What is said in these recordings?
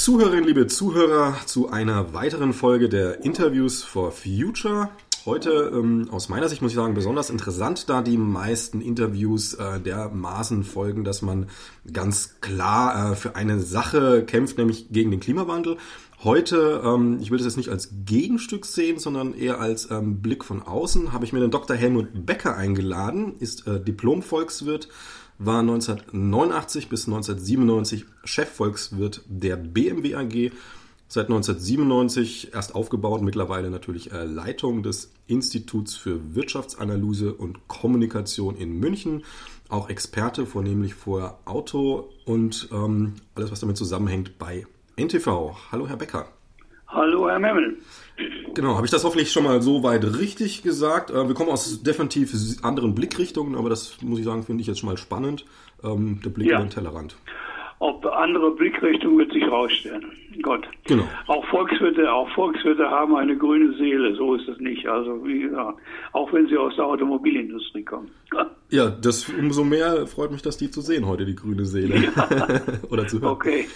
Zuhörerinnen, liebe Zuhörer, zu einer weiteren Folge der Interviews for Future. Heute ähm, aus meiner Sicht muss ich sagen besonders interessant, da die meisten Interviews äh, dermaßen folgen, dass man ganz klar äh, für eine Sache kämpft, nämlich gegen den Klimawandel. Heute, ähm, ich will das jetzt nicht als Gegenstück sehen, sondern eher als ähm, Blick von außen, habe ich mir den Dr. Helmut Becker eingeladen, ist äh, Diplom-Volkswirt, war 1989 bis 1997 Chefvolkswirt der BMW AG. Seit 1997 erst aufgebaut, mittlerweile natürlich äh, Leitung des Instituts für Wirtschaftsanalyse und Kommunikation in München. Auch Experte, vornehmlich vor Auto und ähm, alles, was damit zusammenhängt bei NTV. Hallo, Herr Becker. Hallo, Herr Memmel. Genau, habe ich das hoffentlich schon mal so weit richtig gesagt. Äh, wir kommen aus definitiv anderen Blickrichtungen, aber das muss ich sagen, finde ich jetzt schon mal spannend. Ähm, der Blick ja. über den Tellerrand. Ob andere Blickrichtung wird sich rausstellen. Gott. Genau. Auch Volkswirte, auch Volkswirte haben eine grüne Seele, so ist es nicht. Also wie gesagt, auch wenn sie aus der Automobilindustrie kommen. Ja, das umso mehr freut mich, dass die zu sehen heute, die grüne Seele. Ja. Oder zu hören. Okay.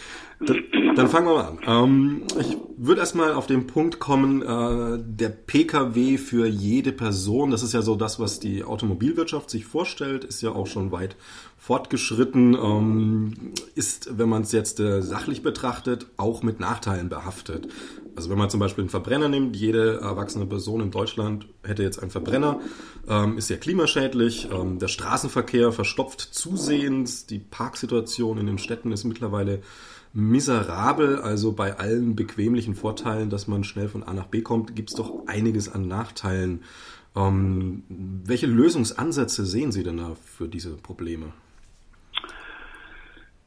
Dann, dann, fangen wir mal an. Ähm, ich würde erstmal auf den Punkt kommen, äh, der Pkw für jede Person. Das ist ja so das, was die Automobilwirtschaft sich vorstellt, ist ja auch schon weit fortgeschritten, ähm, ist, wenn man es jetzt äh, sachlich betrachtet, auch mit Nachteilen behaftet. Also wenn man zum Beispiel einen Verbrenner nimmt, jede erwachsene Person in Deutschland hätte jetzt einen Verbrenner, ähm, ist ja klimaschädlich, ähm, der Straßenverkehr verstopft zusehends, die Parksituation in den Städten ist mittlerweile miserabel. Also bei allen bequemlichen Vorteilen, dass man schnell von A nach B kommt, gibt es doch einiges an Nachteilen. Ähm, welche Lösungsansätze sehen Sie denn da für diese Probleme?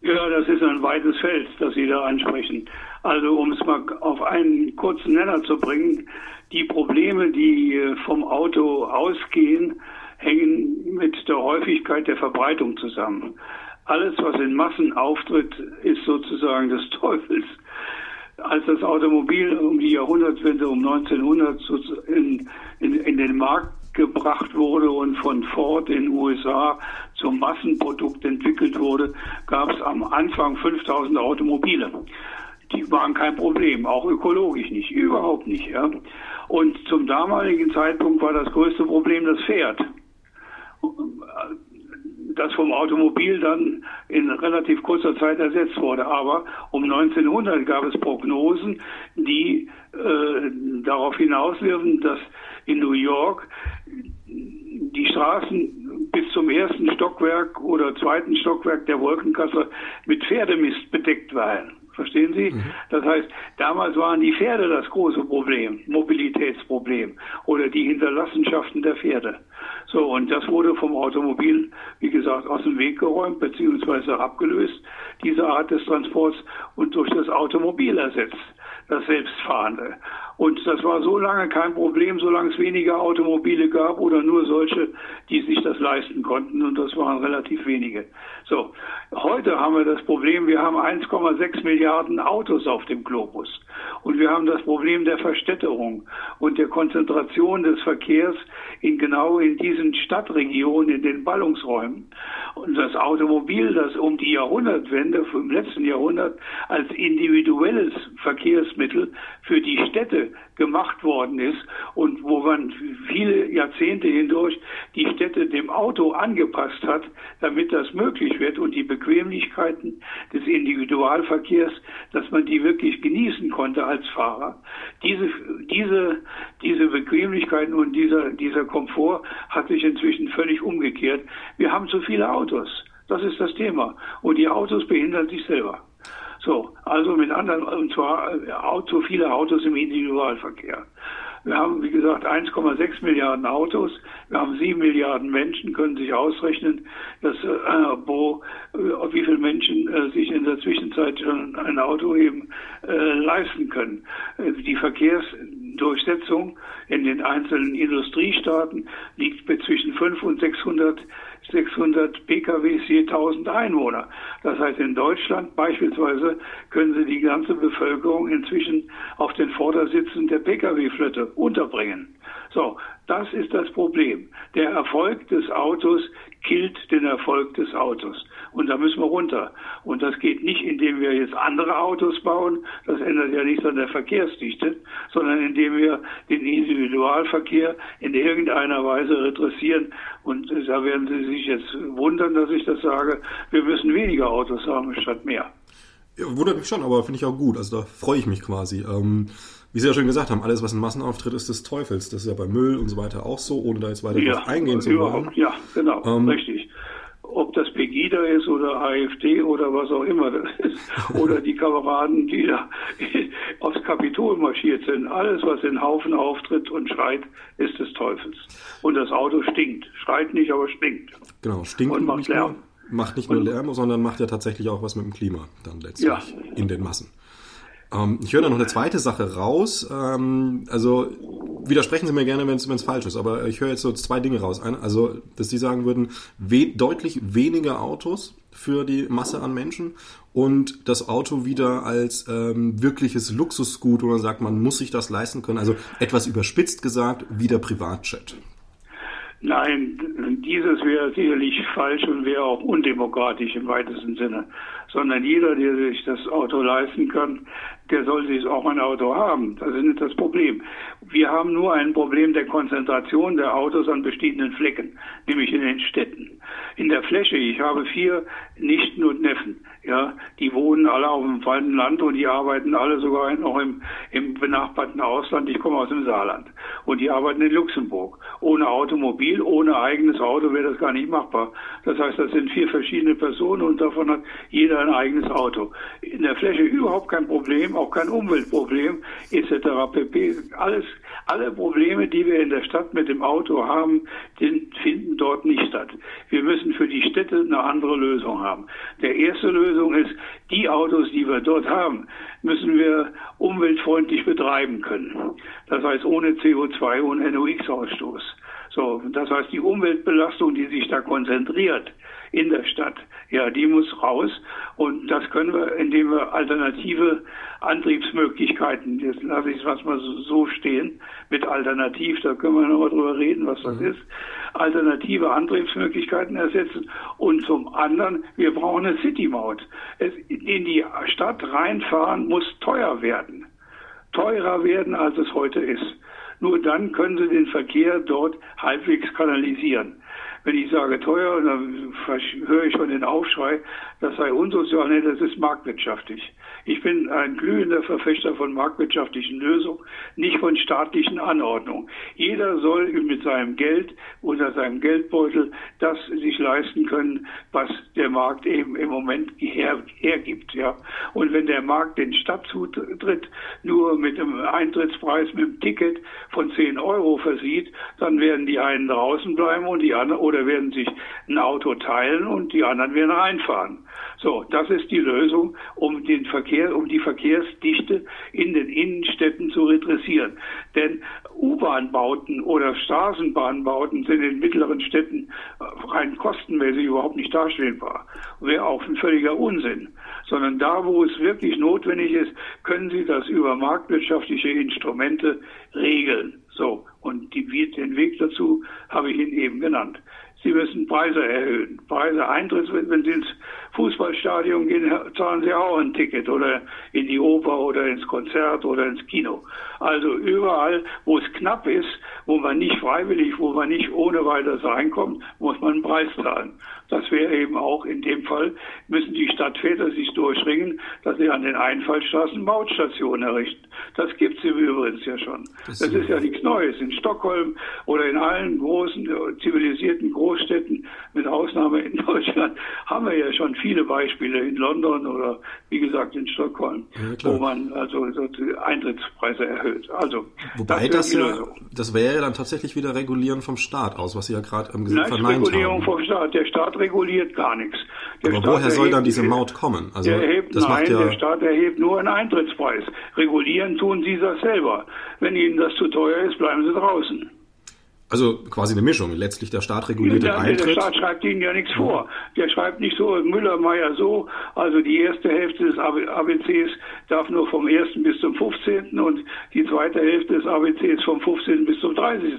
Ja, das ist ein weites Feld, das Sie da ansprechen. Also um es mal auf einen kurzen Nenner zu bringen, die Probleme, die äh, vom Auto ausgehen, hängen mit der Häufigkeit der Verbreitung zusammen alles, was in Massen auftritt, ist sozusagen des Teufels. Als das Automobil um die Jahrhundertwende, um 1900 in, in, in den Markt gebracht wurde und von Ford in den USA zum Massenprodukt entwickelt wurde, gab es am Anfang 5000 Automobile. Die waren kein Problem, auch ökologisch nicht, überhaupt nicht. Ja. Und zum damaligen Zeitpunkt war das größte Problem das Pferd das vom Automobil dann in relativ kurzer Zeit ersetzt wurde. Aber um 1900 gab es Prognosen, die äh, darauf hinausliefen, dass in New York die Straßen bis zum ersten Stockwerk oder zweiten Stockwerk der Wolkenkasse mit Pferdemist bedeckt waren. Verstehen Sie? Mhm. Das heißt, damals waren die Pferde das große Problem, Mobilitätsproblem oder die Hinterlassenschaften der Pferde. So, und das wurde vom Automobil, wie gesagt, aus dem Weg geräumt beziehungsweise abgelöst, diese Art des Transports und durch das Automobil ersetzt, das Selbstfahrende. Und das war so lange kein Problem, solange es weniger Automobile gab oder nur solche, die sich das leisten konnten. Und das waren relativ wenige. So, heute haben wir das Problem, wir haben 1,6 Milliarden Autos auf dem Globus. Und wir haben das Problem der Verstädterung und der Konzentration des Verkehrs in genau in diesen Stadtregionen, in den Ballungsräumen. Und das Automobil, das um die Jahrhundertwende im letzten Jahrhundert als individuelles Verkehrsmittel für die Städte gemacht worden ist und wo man viele Jahrzehnte hindurch die Städte dem Auto angepasst hat, damit das möglich wird und die Bequemlichkeiten des Individualverkehrs, dass man die wirklich genießen konnte als Fahrer. Diese, diese, diese Bequemlichkeiten und dieser, dieser Komfort hat sich inzwischen völlig umgekehrt. Wir haben zu viele Autos. Das ist das Thema. Und die Autos behindern sich selber. So, also mit anderen, und zwar zu viele Autos im Individualverkehr. Wir haben, wie gesagt, 1,6 Milliarden Autos. Wir haben 7 Milliarden Menschen, können sich ausrechnen, dass, äh, wo, äh, wie viele Menschen äh, sich in der Zwischenzeit schon ein Auto eben äh, leisten können. Äh, die Verkehrsdurchsetzung in den einzelnen Industriestaaten liegt bei zwischen 5 und 600 600 PKWs je 1000 Einwohner. Das heißt, in Deutschland beispielsweise können Sie die ganze Bevölkerung inzwischen auf den Vordersitzen der Pkw-Flotte unterbringen. So, das ist das Problem. Der Erfolg des Autos killt den Erfolg des Autos. Und da müssen wir runter. Und das geht nicht, indem wir jetzt andere Autos bauen. Das ändert ja nichts an der Verkehrsdichte, sondern indem wir den Individualverkehr in irgendeiner Weise redressieren. Und da werden Sie sich jetzt wundern, dass ich das sage. Wir müssen weniger Autos haben statt mehr. Ja, wundert mich schon, aber finde ich auch gut. Also da freue ich mich quasi. Ähm, wie Sie ja schon gesagt haben, alles, was ein Massenauftritt ist, des Teufels. Das ist ja bei Müll und so weiter auch so, ohne da jetzt weiter ja, drauf eingehen zu wollen. Ja, genau, ähm, richtig. Ob das Pegida ist oder AfD oder was auch immer das ist, oder die Kameraden, die da aufs Kapitol marschiert sind. Alles, was in Haufen auftritt und schreit, ist des Teufels. Und das Auto stinkt. Schreit nicht, aber stinkt. Genau, stinkt und macht Lärm. Nur, macht nicht nur Lärm, sondern macht ja tatsächlich auch was mit dem Klima dann letztlich ja. in den Massen. Ähm, ich höre da noch eine zweite Sache raus. Ähm, also widersprechen Sie mir gerne, wenn es falsch ist, aber ich höre jetzt so zwei Dinge raus. Eine, also, dass Sie sagen würden, we deutlich weniger Autos für die Masse an Menschen und das Auto wieder als ähm, wirkliches Luxusgut, wo man sagt, man muss sich das leisten können. Also etwas überspitzt gesagt, wieder Privatjet. Nein, dieses wäre sicherlich falsch und wäre auch undemokratisch im weitesten Sinne. Sondern jeder, der sich das Auto leisten kann, der soll sich auch ein Auto haben. Das ist nicht das Problem. Wir haben nur ein Problem der Konzentration der Autos an bestimmten Flecken, nämlich in den Städten. In der Fläche, ich habe vier Nichten und Neffen, ja, die wohnen alle auf dem falschen Land und die arbeiten alle sogar noch im, im benachbarten Ausland. Ich komme aus dem Saarland und die arbeiten in Luxemburg. Ohne Automobil, ohne eigenes Auto wäre das gar nicht machbar. Das heißt, das sind vier verschiedene Personen und davon hat jeder ein eigenes Auto. In der Fläche überhaupt kein Problem, auch kein Umweltproblem etc. pp. Alles, alle Probleme, die wir in der Stadt mit dem Auto haben, finden dort nicht statt. Wir müssen für die Städte eine andere Lösung haben. Der erste Lösung ist, die Autos, die wir dort haben, müssen wir umweltfreundlich betreiben können. Das heißt ohne CO2 und NOx-Ausstoß. So, das heißt die Umweltbelastung, die sich da konzentriert, in der Stadt. Ja, die muss raus und das können wir, indem wir alternative Antriebsmöglichkeiten, jetzt lasse ich es mal so stehen, mit Alternativ, da können wir nochmal drüber reden, was das mhm. ist, alternative Antriebsmöglichkeiten ersetzen und zum anderen, wir brauchen eine City-Maut. In die Stadt reinfahren muss teuer werden. Teurer werden, als es heute ist. Nur dann können Sie den Verkehr dort halbwegs kanalisieren. Wenn ich sage teuer, dann höre ich schon den Aufschrei, das sei unsozial. Nee, das ist marktwirtschaftlich. Ich bin ein glühender Verfechter von marktwirtschaftlichen Lösungen, nicht von staatlichen Anordnungen. Jeder soll mit seinem Geld oder seinem Geldbeutel das sich leisten können, was der Markt eben im Moment her, hergibt. Ja. Und wenn der Markt den Stadtzutritt nur mit einem Eintrittspreis, mit einem Ticket von 10 Euro versieht, dann werden die einen draußen bleiben und die anderen oder werden sich ein Auto teilen und die anderen werden reinfahren. So, das ist die Lösung, um den Verkehr, um die Verkehrsdichte in den Innenstädten zu redressieren. Denn U-Bahn-Bauten oder Straßenbahnbauten sind in mittleren Städten rein kostenmäßig überhaupt nicht darstellbar. Wäre auch ein völliger Unsinn. Sondern da, wo es wirklich notwendig ist, können Sie das über marktwirtschaftliche Instrumente regeln. So. Und die, den Weg dazu habe ich Ihnen eben genannt. Sie müssen Preise erhöhen. Preise Eintritt, wenn Sie ins Fußballstadion gehen, zahlen Sie auch ein Ticket oder in die Oper oder ins Konzert oder ins Kino. Also überall, wo es knapp ist, wo man nicht freiwillig, wo man nicht ohne weiteres reinkommt, muss man einen Preis zahlen. Das wäre eben auch in dem Fall, müssen die Stadtväter sich durchringen, dass sie an den Einfallstraßen Mautstationen errichten. Das gibt es im Übrigen ja schon. Das, das ist ja nichts Neues. In Stockholm oder in allen großen äh, zivilisierten Großstädten, mit Ausnahme in Deutschland, haben wir ja schon viele Beispiele in London oder wie gesagt in Stockholm, ja, wo man also so Eintrittspreise erhöht. Also Wobei das, das ja, das wäre ja dann tatsächlich wieder Regulieren vom Staat aus, was Sie ja gerade im Gesetz verneint Regulierung haben. vom Staat. Der Staat reguliert gar nichts. Der Aber Staat woher soll dann diese Maut kommen? Also erhebt, das nein, macht ja der Staat erhebt nur einen Eintrittspreis. Regulieren tun Sie das selber. Wenn Ihnen das zu teuer ist, bleiben Sie draußen. Also quasi eine Mischung. Letztlich der Staat reguliert den Eintritt. Der Staat schreibt Ihnen ja nichts vor. Der schreibt nicht so, Müller, Meier so. Also die erste Hälfte des ABCs darf nur vom 1. bis zum 15. und die zweite Hälfte des ABCs vom 15. bis zum 30.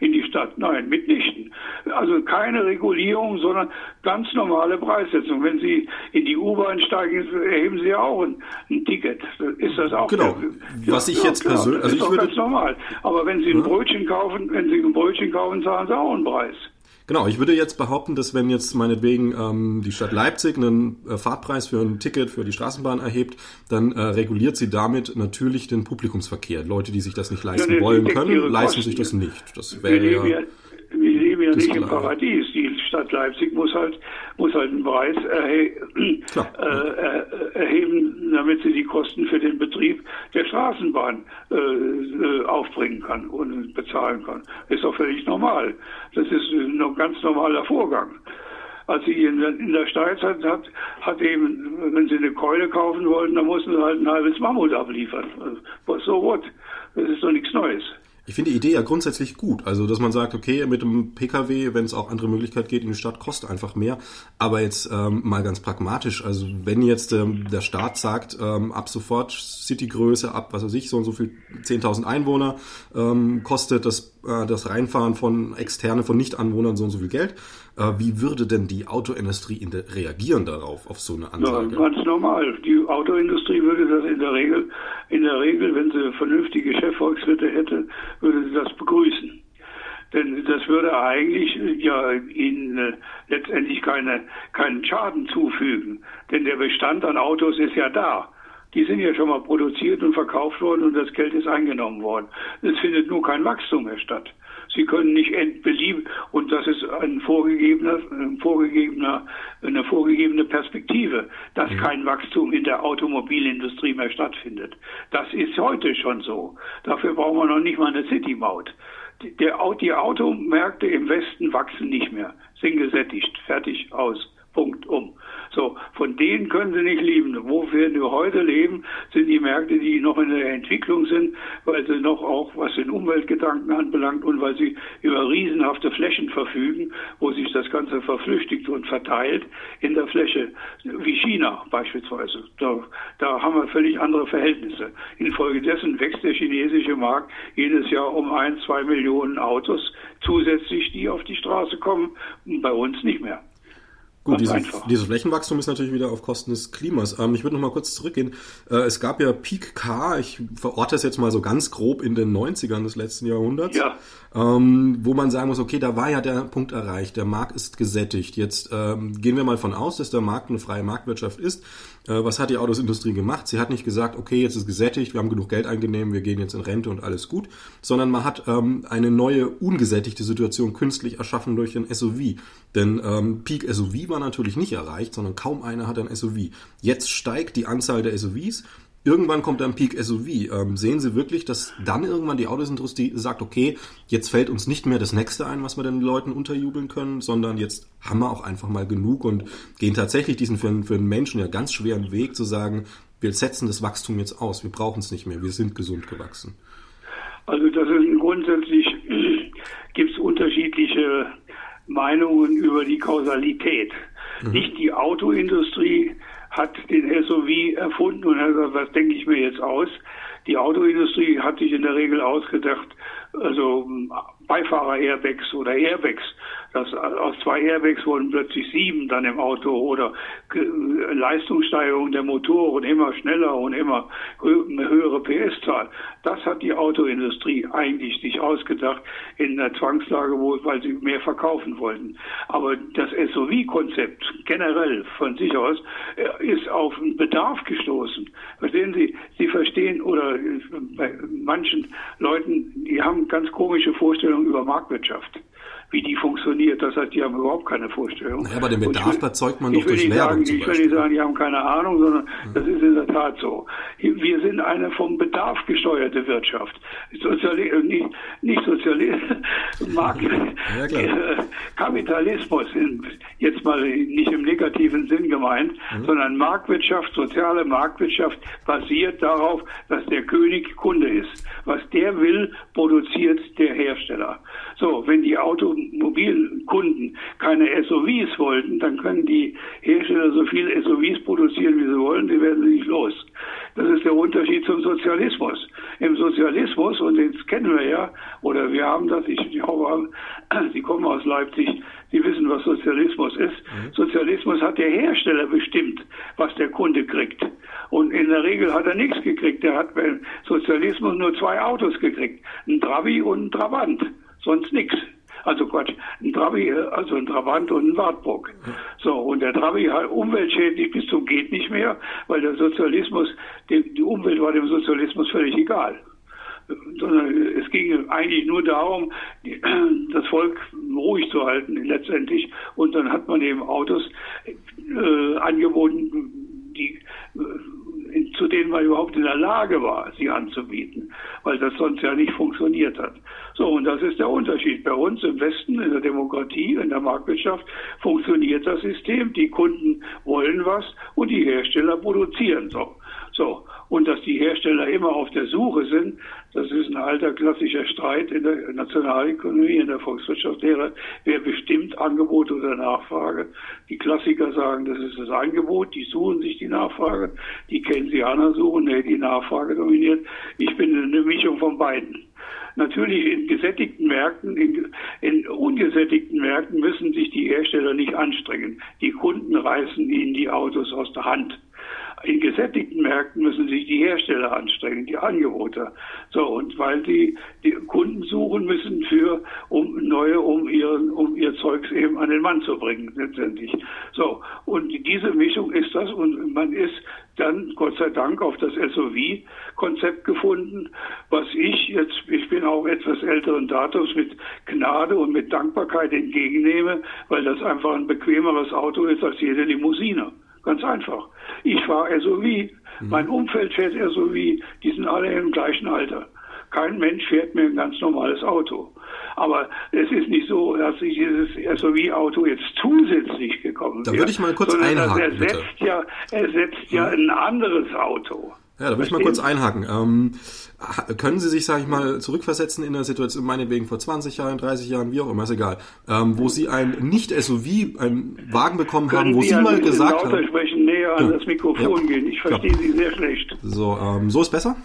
in die Stadt. Nein, mitnichten. Also keine Regulierung, sondern ganz normale Preissetzung. Wenn Sie in die U-Bahn steigen, erheben Sie ja auch ein, ein, Ticket. Ist das auch genau? Ja, Was ich jetzt persönlich, also ich würde ganz normal. Aber wenn Sie ein Brötchen kaufen, wenn Sie ein Brötchen kaufen, zahlen Sie auch einen Preis. Genau, ich würde jetzt behaupten, dass wenn jetzt meinetwegen ähm, die Stadt Leipzig einen äh, Fahrtpreis für ein Ticket für die Straßenbahn erhebt, dann äh, reguliert sie damit natürlich den Publikumsverkehr. Leute, die sich das nicht leisten ja, wollen können, leisten sich das nicht. Das wäre ja leben ja nicht im Paradies. Die Stadt Leipzig muss halt, muss halt einen Preis erhe äh, erheben, damit sie die Kosten für den Betrieb der Straßenbahn äh, äh, aufbringen kann und bezahlen kann. Ist auch völlig normal. Das ist ein ganz normaler Vorgang als sie in, in der Steinzeit hat, hat eben, wenn sie eine Keule kaufen wollten, dann mussten sie halt ein halbes Mammut abliefern. So what? Das ist doch nichts Neues. Ich finde die Idee ja grundsätzlich gut. Also, dass man sagt, okay, mit dem Pkw, wenn es auch andere Möglichkeiten geht in die Stadt, kostet einfach mehr. Aber jetzt ähm, mal ganz pragmatisch. Also, wenn jetzt ähm, der Staat sagt, ähm, ab sofort Citygröße, ab was weiß ich, so und so viel 10.000 Einwohner, ähm, kostet das, äh, das Reinfahren von Externe, von Nichtanwohnern so und so viel Geld. Äh, wie würde denn die Autoindustrie in der, reagieren darauf, auf so eine Ansage? Ja, ganz normal. Die Autoindustrie würde das in der Regel, in der Regel, wenn sie vernünftige Chefvolkswirte hätte, würde sie das begrüßen. Denn das würde eigentlich ja ihnen äh, letztendlich keine, keinen Schaden zufügen. Denn der Bestand an Autos ist ja da. Die sind ja schon mal produziert und verkauft worden und das Geld ist eingenommen worden. Es findet nur kein Wachstum mehr statt. Sie können nicht entbelieben und das ist ein vorgegebener, ein vorgegebener, eine vorgegebene Perspektive, dass ja. kein Wachstum in der Automobilindustrie mehr stattfindet. Das ist heute schon so. Dafür brauchen wir noch nicht mal eine City-Maut. Die, die Automärkte im Westen wachsen nicht mehr, sind gesättigt, fertig, aus. Punkt um. So, von denen können sie nicht leben. Wo wir heute leben, sind die Märkte, die noch in der Entwicklung sind, weil sie noch auch, was den Umweltgedanken anbelangt und weil sie über riesenhafte Flächen verfügen, wo sich das Ganze verflüchtigt und verteilt in der Fläche, wie China beispielsweise. Da, da haben wir völlig andere Verhältnisse. Infolgedessen wächst der chinesische Markt jedes Jahr um ein, zwei Millionen Autos zusätzlich, die auf die Straße kommen, bei uns nicht mehr. Gut, diese, dieses Flächenwachstum ist natürlich wieder auf Kosten des Klimas. Ähm, ich würde noch mal kurz zurückgehen. Äh, es gab ja Peak K, ich verorte das jetzt mal so ganz grob in den 90ern des letzten Jahrhunderts, ja. ähm, wo man sagen muss, okay, da war ja der Punkt erreicht, der Markt ist gesättigt. Jetzt ähm, gehen wir mal von aus, dass der Markt eine freie Marktwirtschaft ist. Äh, was hat die Autosindustrie gemacht? Sie hat nicht gesagt, okay, jetzt ist gesättigt, wir haben genug Geld eingenommen, wir gehen jetzt in Rente und alles gut, sondern man hat ähm, eine neue ungesättigte Situation künstlich erschaffen durch den SUV. Denn ähm, Peak SUV war natürlich nicht erreicht, sondern kaum einer hat ein SUV. Jetzt steigt die Anzahl der SUVs Irgendwann kommt ein Peak SUV. Ähm, sehen Sie wirklich, dass dann irgendwann die Autosindustrie sagt, okay, jetzt fällt uns nicht mehr das nächste ein, was wir den Leuten unterjubeln können, sondern jetzt haben wir auch einfach mal genug und gehen tatsächlich diesen für, für einen Menschen ja ganz schweren Weg zu sagen, wir setzen das Wachstum jetzt aus, wir brauchen es nicht mehr, wir sind gesund gewachsen. Also das ist grundsätzlich gibt es unterschiedliche Meinungen über die Kausalität. Mhm. Nicht die Autoindustrie hat den SUV erfunden und hat gesagt, was denke ich mir jetzt aus? Die Autoindustrie hat sich in der Regel ausgedacht, also Beifahrer-Airbags oder Airbags dass aus zwei Airbags wurden plötzlich sieben dann im Auto oder Leistungssteigerung der Motoren immer schneller und immer eine höhere PS-Zahl. Das hat die Autoindustrie eigentlich sich ausgedacht in der Zwangslage, wo, weil sie mehr verkaufen wollten. Aber das SUV-Konzept generell von sich aus äh, ist auf einen Bedarf gestoßen. Verstehen Sie? Sie verstehen oder äh, bei manchen Leuten, die haben ganz komische Vorstellungen über Marktwirtschaft wie die funktioniert. Das heißt, die haben überhaupt keine Vorstellung. Naja, aber den Bedarf erzeugt man doch durch Werbung sagen, Ich will nicht sagen, die haben keine Ahnung, sondern ja. das ist in der Tat so. Wir sind eine vom Bedarf gesteuerte Wirtschaft. Soziali äh, nicht, nicht Sozialismus, Markt, ja, äh, Kapitalismus, in, jetzt mal nicht im negativen Sinn gemeint, mhm. sondern Marktwirtschaft, soziale Marktwirtschaft basiert darauf, dass der König Kunde ist. Was der will, produziert der Hersteller. So, wenn die Automobilkunden keine SUVs wollten, dann können die Hersteller so viele SUVs produzieren, wie sie wollen, sie werden sie nicht los. Das ist der Unterschied zum Sozialismus. Im Sozialismus, und den kennen wir ja, oder wir haben das, ich, ich hoffe, Sie kommen aus Leipzig, Sie wissen, was Sozialismus ist. Mhm. Sozialismus hat der Hersteller bestimmt, was der Kunde kriegt. Und in der Regel hat er nichts gekriegt. Der hat beim Sozialismus nur zwei Autos gekriegt. Ein Trabi und ein Trabant. Sonst nichts. Also Quatsch, ein Trabi, also ein Trabant und ein Wartburg. So, und der Trabi hat umweltschädlich bis zum geht nicht mehr, weil der Sozialismus, die, Umwelt war dem Sozialismus völlig egal sondern es ging eigentlich nur darum, das Volk ruhig zu halten letztendlich. Und dann hat man eben Autos äh, angeboten, die zu denen man überhaupt in der Lage war, sie anzubieten, weil das sonst ja nicht funktioniert hat. So, und das ist der Unterschied. Bei uns im Westen, in der Demokratie, in der Marktwirtschaft, funktioniert das System. Die Kunden wollen was und die Hersteller produzieren so. So. Und dass die Hersteller immer auf der Suche sind, das ist ein alter klassischer Streit in der Nationalökonomie, in der Volkswirtschaftslehre. Wer bestimmt Angebot oder Nachfrage? Die Klassiker sagen, das ist das Angebot, die suchen sich die Nachfrage. Die Keynesianer suchen, nee, die Nachfrage dominiert. Ich bin eine Mischung von beiden. Natürlich in gesättigten Märkten, in, in, ungesättigten Märkten müssen sich die Hersteller nicht anstrengen. Die Kunden reißen ihnen die Autos aus der Hand. In gesättigten Märkten müssen sich die Hersteller anstrengen, die Angebote. So, und weil sie die Kunden suchen müssen für, um neue, um ihren, um ihr Zeugs eben an den Mann zu bringen, letztendlich. So. Und diese Mischung ist das und man ist dann Gott sei Dank auf das SOV-Konzept gefunden, was ich jetzt, ich bin auch etwas älteren Datums mit Gnade und mit Dankbarkeit entgegennehme, weil das einfach ein bequemeres Auto ist als jede Limousine. Ganz einfach. Ich fahre SOV, mhm. mein Umfeld fährt SOV, die sind alle im gleichen Alter. Kein Mensch fährt mir ein ganz normales Auto. Aber es ist nicht so, dass sich dieses SUV-Auto jetzt zusätzlich gekommen ist. Da würde ich mal kurz einhaken. Er setzt bitte. ja, ersetzt ja ein anderes Auto. Ja, da würde ich mal kurz einhaken. Ähm, können Sie sich, sage ich mal, zurückversetzen in der Situation, meinetwegen vor 20 Jahren, 30 Jahren, wie auch immer, ist egal, ähm, wo Sie ein Nicht-SUV, einen Wagen bekommen können haben, wo Sie, Sie mal gesagt haben... sprechen, näher an ja. das Mikrofon ja. gehen. Ich verstehe ja. Sie sehr schlecht. So, ähm, so ist besser?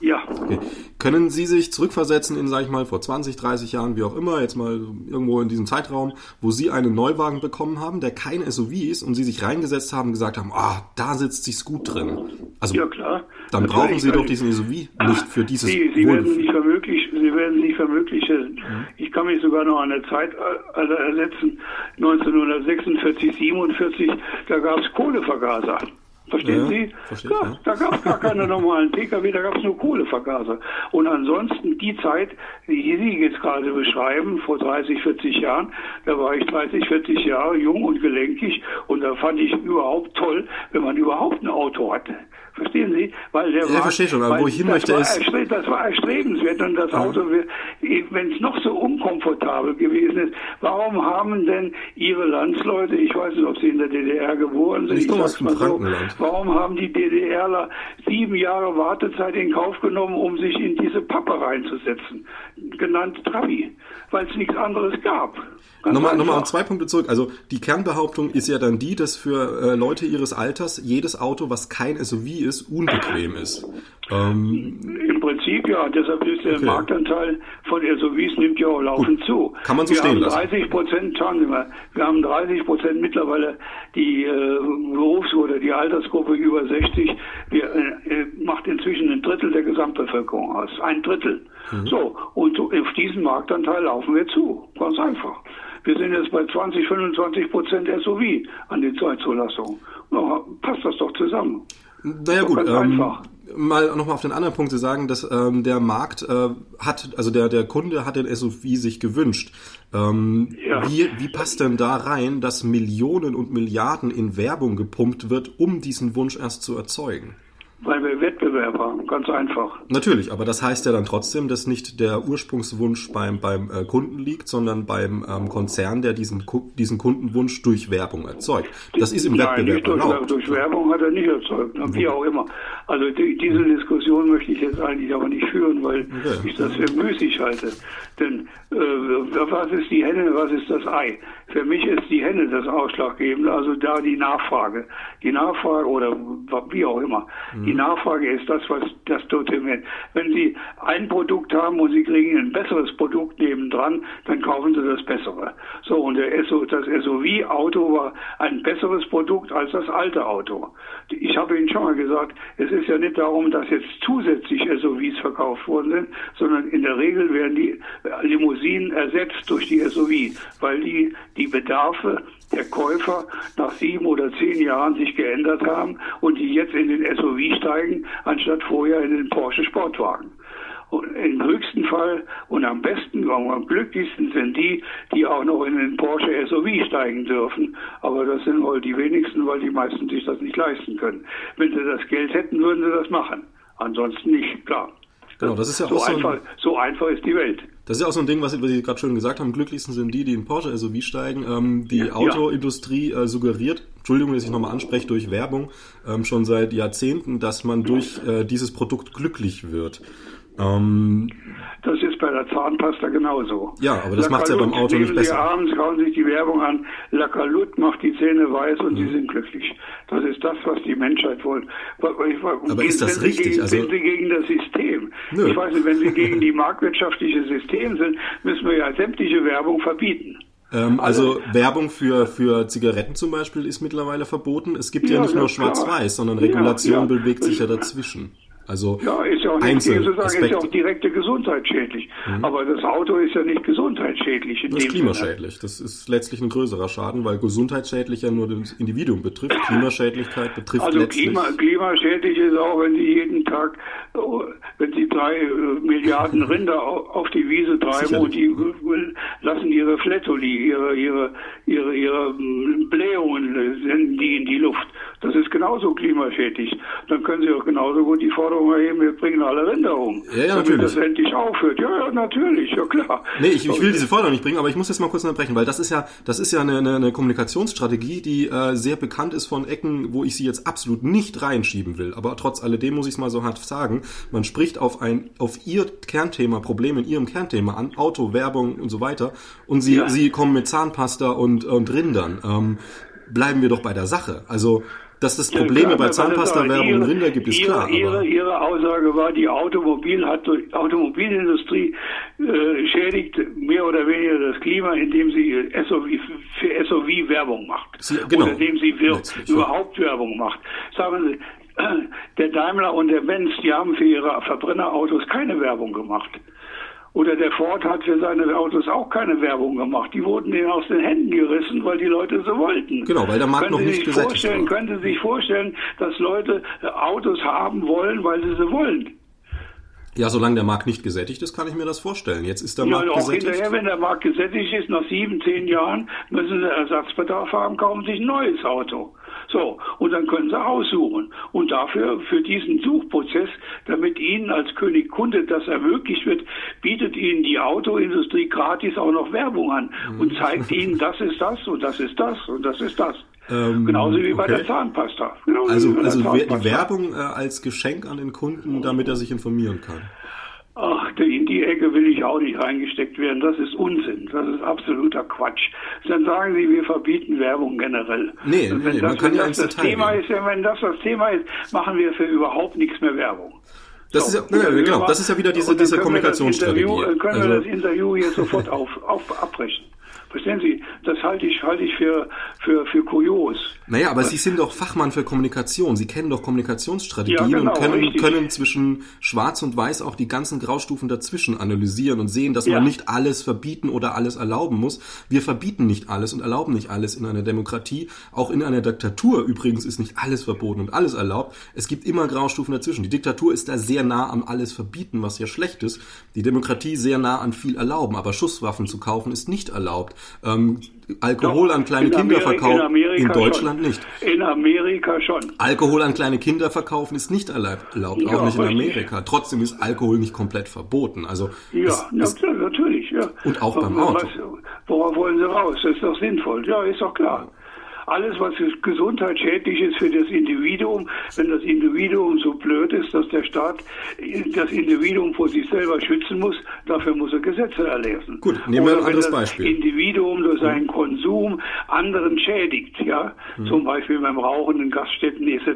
Ja. Okay. Können Sie sich zurückversetzen in, sag ich mal, vor 20, 30 Jahren, wie auch immer, jetzt mal irgendwo in diesem Zeitraum, wo Sie einen Neuwagen bekommen haben, der kein SUV ist und Sie sich reingesetzt haben und gesagt haben, ah, da sitzt sich's gut drin. Also, ja, klar. Dann Natürlich brauchen Sie doch diesen SUV nicht für dieses Sie, Sie werden nicht vermöglichen, Sie werden nicht vermöglichen. Mhm. Ich kann mich sogar noch an eine Zeit also ersetzen, 1946, 47, da gab es Kohlevergaser. Verstehen ja, Sie? Verstehe, ja, ja. Da gab es gar keine normalen Pkw, da gab es nur Kohlevergaser. Und ansonsten die Zeit, die Sie jetzt gerade beschreiben, vor 30, 40 Jahren, da war ich 30, 40 Jahre jung und gelenkig und da fand ich überhaupt toll, wenn man überhaupt ein Auto hatte. Verstehen Sie? Weil der ja, war, verstehe schon, aber wo ich hin möchte ist... Das war erstrebenswert und das Auto, wenn es noch so unkomfortabel gewesen ist, warum haben denn Ihre Landsleute, ich weiß nicht, ob sie in der DDR geboren sind, ich, ich dem Frankenland. So, warum haben die DDRler sieben Jahre Wartezeit in Kauf genommen, um sich in diese Pappe reinzusetzen? Genannt Trabi, weil es nichts anderes gab. nochmal, nochmal zwei Punkte zurück. Also die Kernbehauptung ist ja dann die, dass für äh, Leute ihres Alters jedes Auto, was kein SUV ist, unbequem ist. Ähm, Im Prinzip ja, deshalb ist der okay. Marktanteil von SUVs nimmt ja auch laufend Gut. zu. Kann man so wir stehen haben 30 Prozent, schauen Sie mal, wir haben 30 Prozent mittlerweile die äh, Berufs- oder die Altersgruppe über 60, wir, äh, macht inzwischen ein Drittel der Gesamtbevölkerung aus. Ein Drittel. Mhm. So, und auf diesen Marktanteil laufen wir zu. Ganz einfach. Wir sind jetzt bei 20, 25 Prozent SUV an die Zeitzulassung. Na, passt das doch zusammen. Naja gut, ähm, mal nochmal auf den anderen Punkt zu sagen, dass ähm, der Markt äh, hat, also der, der Kunde hat den SUV sich gewünscht. Ähm, ja. wie, wie passt denn da rein, dass Millionen und Milliarden in Werbung gepumpt wird, um diesen Wunsch erst zu erzeugen? Weil wir Wettbewerb haben, ganz einfach. Natürlich, aber das heißt ja dann trotzdem, dass nicht der Ursprungswunsch beim, beim äh, Kunden liegt, sondern beim ähm, Konzern, der diesen, diesen Kundenwunsch durch Werbung erzeugt. Das ist im Nein, Wettbewerb nicht durch, durch Werbung hat er nicht erzeugt, wie auch immer. Also die, diese Diskussion möchte ich jetzt eigentlich aber nicht führen, weil okay. ich das für müßig halte. Denn äh, was ist die Henne, was ist das Ei? für mich ist die Henne das Ausschlaggebende, also da die Nachfrage. Die Nachfrage oder wie auch immer. Mhm. Die Nachfrage ist das, was das determiniert. Wenn Sie ein Produkt haben und Sie kriegen ein besseres Produkt nebendran, dann kaufen Sie das bessere. So, und SO, das SUV-Auto war ein besseres Produkt als das alte Auto. Ich habe Ihnen schon mal gesagt, es ist ja nicht darum, dass jetzt zusätzlich SUVs verkauft worden sind, sondern in der Regel werden die Limousinen ersetzt durch die SUV, weil die die Bedarfe der Käufer nach sieben oder zehn Jahren sich geändert haben und die jetzt in den SUV steigen, anstatt vorher in den Porsche Sportwagen. Und Im höchsten Fall und am besten und am glücklichsten sind die, die auch noch in den Porsche SUV steigen dürfen. Aber das sind wohl die wenigsten, weil die meisten sich das nicht leisten können. Wenn sie das Geld hätten, würden sie das machen. Ansonsten nicht, klar. Genau, das ist ja so auch so einfach, so einfach ist die Welt. Das ist ja auch so ein Ding, was, was Sie gerade schon gesagt haben. Glücklichsten sind die, die in Porsche SUV steigen. Ähm, die ja, Autoindustrie äh, suggeriert, Entschuldigung, dass ich nochmal anspreche, durch Werbung ähm, schon seit Jahrzehnten, dass man durch äh, dieses Produkt glücklich wird. Ähm, das ist bei der Zahnpasta genauso. Ja, aber das macht ja beim Auto nicht besser. Sie abends schauen sich die Werbung an, Lackalut macht die Zähne weiß und mhm. sie sind glücklich. Das ist das, was die Menschheit wollte. Aber ist das richtig? Gegen, also, sind Sie gegen das System? Nö. Ich weiß nicht, wenn Sie gegen die marktwirtschaftliche System sind, müssen wir ja sämtliche Werbung verbieten. Ähm, also, also, Werbung für, für Zigaretten zum Beispiel ist mittlerweile verboten. Es gibt ja, ja nicht nur Schwarz-Weiß, sondern Regulation ja, ja. bewegt sich ja dazwischen. Also ja, ist ja auch nicht, sozusagen, ist ja auch direkte gesundheitsschädlich. Mhm. Aber das Auto ist ja nicht gesundheitsschädlich. Das ist klimaschädlich. Das ist letztlich ein größerer Schaden, weil gesundheitsschädlich ja nur das Individuum betrifft. Klimaschädlichkeit betrifft also letztlich... Klima, klimaschädlich ist auch, wenn Sie jeden Tag, wenn Sie drei äh, Milliarden Rinder auf die Wiese treiben und die lassen ihre Flettoli, ihre, ihre, ihre, ihre Blähungen senden die in die Luft. Das ist genauso klimaschädlich. Dann können Sie auch genauso gut die Forderung erheben, wir bringen alle Rinder um. Ja, ja, natürlich. das endlich aufhört. Ja, ja, natürlich, ja klar. Nee, ich, ich will diese Forderung nicht bringen, aber ich muss jetzt mal kurz unterbrechen, weil das ist ja, das ist ja eine, eine, eine Kommunikationsstrategie, die äh, sehr bekannt ist von Ecken, wo ich sie jetzt absolut nicht reinschieben will. Aber trotz alledem muss ich es mal so hart sagen. Man spricht auf ein, auf ihr Kernthema, Problem in ihrem Kernthema an, Auto, Werbung und so weiter. Und sie, ja. sie kommen mit Zahnpasta und, und Rindern. Ähm, bleiben wir doch bei der Sache. Also dass es Probleme ja, bei Zahnpasta-Werbung und Rinder gibt, ist ihre, klar. Ihre, ihre Aussage war, die Automobil hat, Automobilindustrie äh, schädigt mehr oder weniger das Klima, indem sie SOV, für SOV Werbung macht. Sie, genau. Oder indem sie wir, überhaupt Werbung macht. Sagen Sie, der Daimler und der Benz, die haben für ihre Verbrennerautos keine Werbung gemacht. Oder der Ford hat für seine Autos auch keine Werbung gemacht. Die wurden denen aus den Händen gerissen, weil die Leute so wollten. Genau, weil der Markt können noch nicht gesättigt war. Können Sie sich vorstellen, dass Leute Autos haben wollen, weil sie sie wollen? Ja, solange der Markt nicht gesättigt ist, kann ich mir das vorstellen. Jetzt ist der ja, Markt auch gesättigt. Hinterher, wenn der Markt gesättigt ist, nach sieben, zehn Jahren, müssen sie Ersatzbedarf haben, kaufen sich ein neues Auto. So, und dann können Sie aussuchen. Und dafür, für diesen Suchprozess, damit Ihnen als König Kunde das ermöglicht wird, bietet Ihnen die Autoindustrie gratis auch noch Werbung an mhm. und zeigt Ihnen, das ist das und das ist das und das ist das. Ähm, Genauso wie bei der Zahnpasta. Genauso also, also Zahnpasta. die Werbung äh, als Geschenk an den Kunden, damit er sich informieren kann. Ach, in die Ecke will ich auch nicht reingesteckt werden. Das ist Unsinn. Das ist absoluter Quatsch. Dann sagen Sie, wir verbieten Werbung generell. Nee, nee, wenn das, man kann ja das das Thema ist, wenn das das Thema ist, machen wir für überhaupt nichts mehr Werbung. Das so, ist ja, ja, genau, das ist ja wieder diese, diese Kommunikationsstrategie. Wir können also, wir das Interview hier sofort auf, auf, abbrechen. Verstehen Sie, das halte ich, halte ich für, für, für kurios. Naja, aber Sie sind doch Fachmann für Kommunikation. Sie kennen doch Kommunikationsstrategien ja, genau, und können, können zwischen Schwarz und Weiß auch die ganzen Graustufen dazwischen analysieren und sehen, dass ja. man nicht alles verbieten oder alles erlauben muss. Wir verbieten nicht alles und erlauben nicht alles in einer Demokratie. Auch in einer Diktatur übrigens ist nicht alles verboten und alles erlaubt. Es gibt immer Graustufen dazwischen. Die Diktatur ist da sehr nah am alles verbieten, was ja schlecht ist. Die Demokratie sehr nah an viel erlauben. Aber Schusswaffen zu kaufen ist nicht erlaubt. Ähm, Alkohol Doch, an kleine Kinder verkaufen in, in Deutschland schon. nicht. In Amerika schon. Alkohol an kleine Kinder verkaufen ist nicht erlaubt, ja, auch nicht in Amerika. Trotzdem ist Alkohol nicht komplett verboten. Also ja, es, es, natürlich. Ja. Und auch beim Auto. Was, worauf wollen Sie raus? Das ist doch sinnvoll. Ja, ist doch klar. Alles, was gesundheitsschädlich ist für das Individuum, wenn das Individuum so blöd ist, dass der Staat das Individuum vor sich selber schützen muss, dafür muss er Gesetze erlassen. Gut, nehmen wir ein anderes Beispiel. Individuum durch seinen Konsum anderen schädigt, ja, mhm. zum Beispiel beim Rauchen in Gaststätten etc.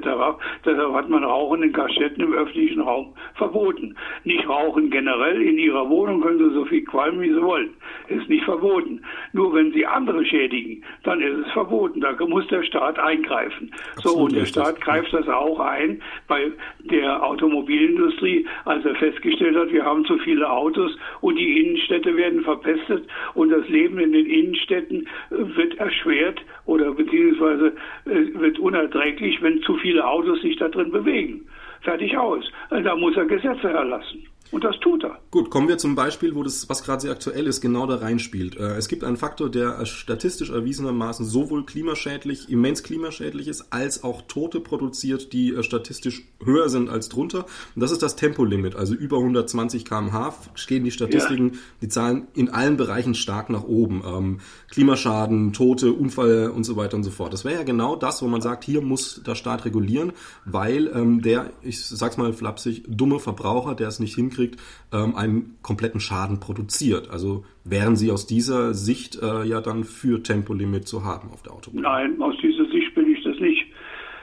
Deshalb hat man Rauchen in Gaststätten im öffentlichen Raum verboten. Nicht Rauchen generell in ihrer Wohnung können sie so viel qualmen, wie sie wollen. Ist nicht verboten. Nur wenn sie andere schädigen, dann ist es verboten. Da muss der Staat eingreifen. Absolut so, und der Staat greift das auch ein bei der Automobilindustrie, als er festgestellt hat, wir haben zu viele Autos und die Innenstädte werden verpestet und das Leben in den Innenstädten äh, wird erschwert oder beziehungsweise äh, wird unerträglich, wenn zu viele Autos sich da drin bewegen. Fertig aus. Da muss er Gesetze erlassen. Und das tut er. Gut, kommen wir zum Beispiel, wo das, was gerade sehr aktuell ist, genau da reinspielt. Äh, es gibt einen Faktor, der statistisch erwiesenermaßen sowohl klimaschädlich, immens klimaschädlich ist, als auch Tote produziert, die äh, statistisch höher sind als drunter. Und das ist das Tempolimit. Also über 120 kmh stehen die Statistiken, ja. die Zahlen in allen Bereichen stark nach oben. Ähm, Klimaschaden, Tote, Unfall und so weiter und so fort. Das wäre ja genau das, wo man sagt, hier muss der Staat regulieren, weil ähm, der, ich sag's mal flapsig, dumme Verbraucher, der es nicht hinkriegt, hinkriegt, ähm, einen kompletten Schaden produziert. Also wären Sie aus dieser Sicht äh, ja dann für Tempolimit zu haben auf der Autobahn? Nein, aus dieser Sicht bin ich das nicht.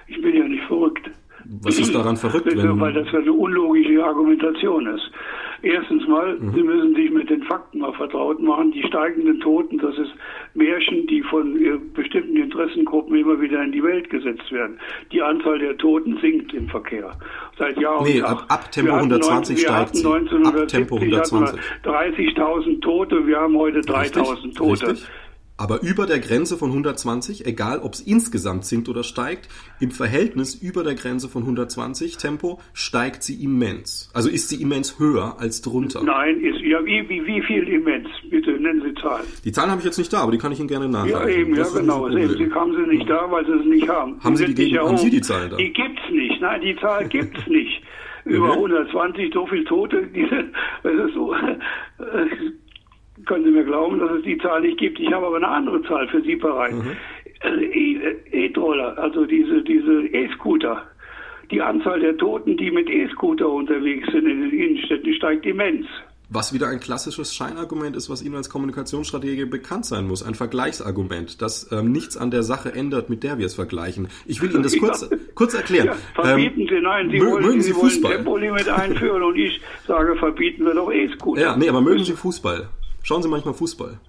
Ich bin ja nicht verrückt. Was ist daran verrückt? Wenn, weil das eine unlogische Argumentation ist. Erstens mal, mhm. Sie müssen sich mit den Fakten mal vertraut machen. Die steigenden Toten, das ist Märchen, die von bestimmten Interessengruppen immer wieder in die Welt gesetzt werden. Die Anzahl der Toten sinkt im Verkehr. Seit Jahr nee, ab, ab Tempo 120 steigt sie. Ab Tempo 120. 30.000 Tote, wir haben heute 3.000 Tote. Richtig? Aber über der Grenze von 120, egal ob es insgesamt sinkt oder steigt, im Verhältnis über der Grenze von 120 Tempo steigt sie immens. Also ist sie immens höher als drunter. Nein, ist ja wie, wie, wie viel immens? Bitte nennen Sie Zahlen. Die Zahlen habe ich jetzt nicht da, aber die kann ich Ihnen gerne nachreichen. Ja, eben, ja, genau. Sie, sie haben sie nicht da, weil Sie es nicht haben. Haben, Sie die, die haben Sie die Zahlen da? Die gibt's nicht. Nein, die Zahl gibt's nicht. Über 120 so viele Tote, diese, das ist so, können Sie mir glauben, dass es die Zahl nicht gibt. Ich habe aber eine andere Zahl für Sie bereit. Mhm. Äh, E-Troller, also diese diese E-Scooter. Die Anzahl der Toten, die mit E-Scooter unterwegs sind in den Innenstädten, steigt immens. Was wieder ein klassisches Scheinargument ist, was Ihnen als Kommunikationsstrategie bekannt sein muss. Ein Vergleichsargument, das ähm, nichts an der Sache ändert, mit der wir es vergleichen. Ich will Ihnen das kurz, kurz erklären. Ja, verbieten ähm, Sie, nein, Sie wollen, mögen Sie, Sie wollen Tempolimit einführen und ich sage, verbieten wir doch E-Scooter. Ja, nee, aber mögen Sie Fußball? Schauen Sie manchmal Fußball?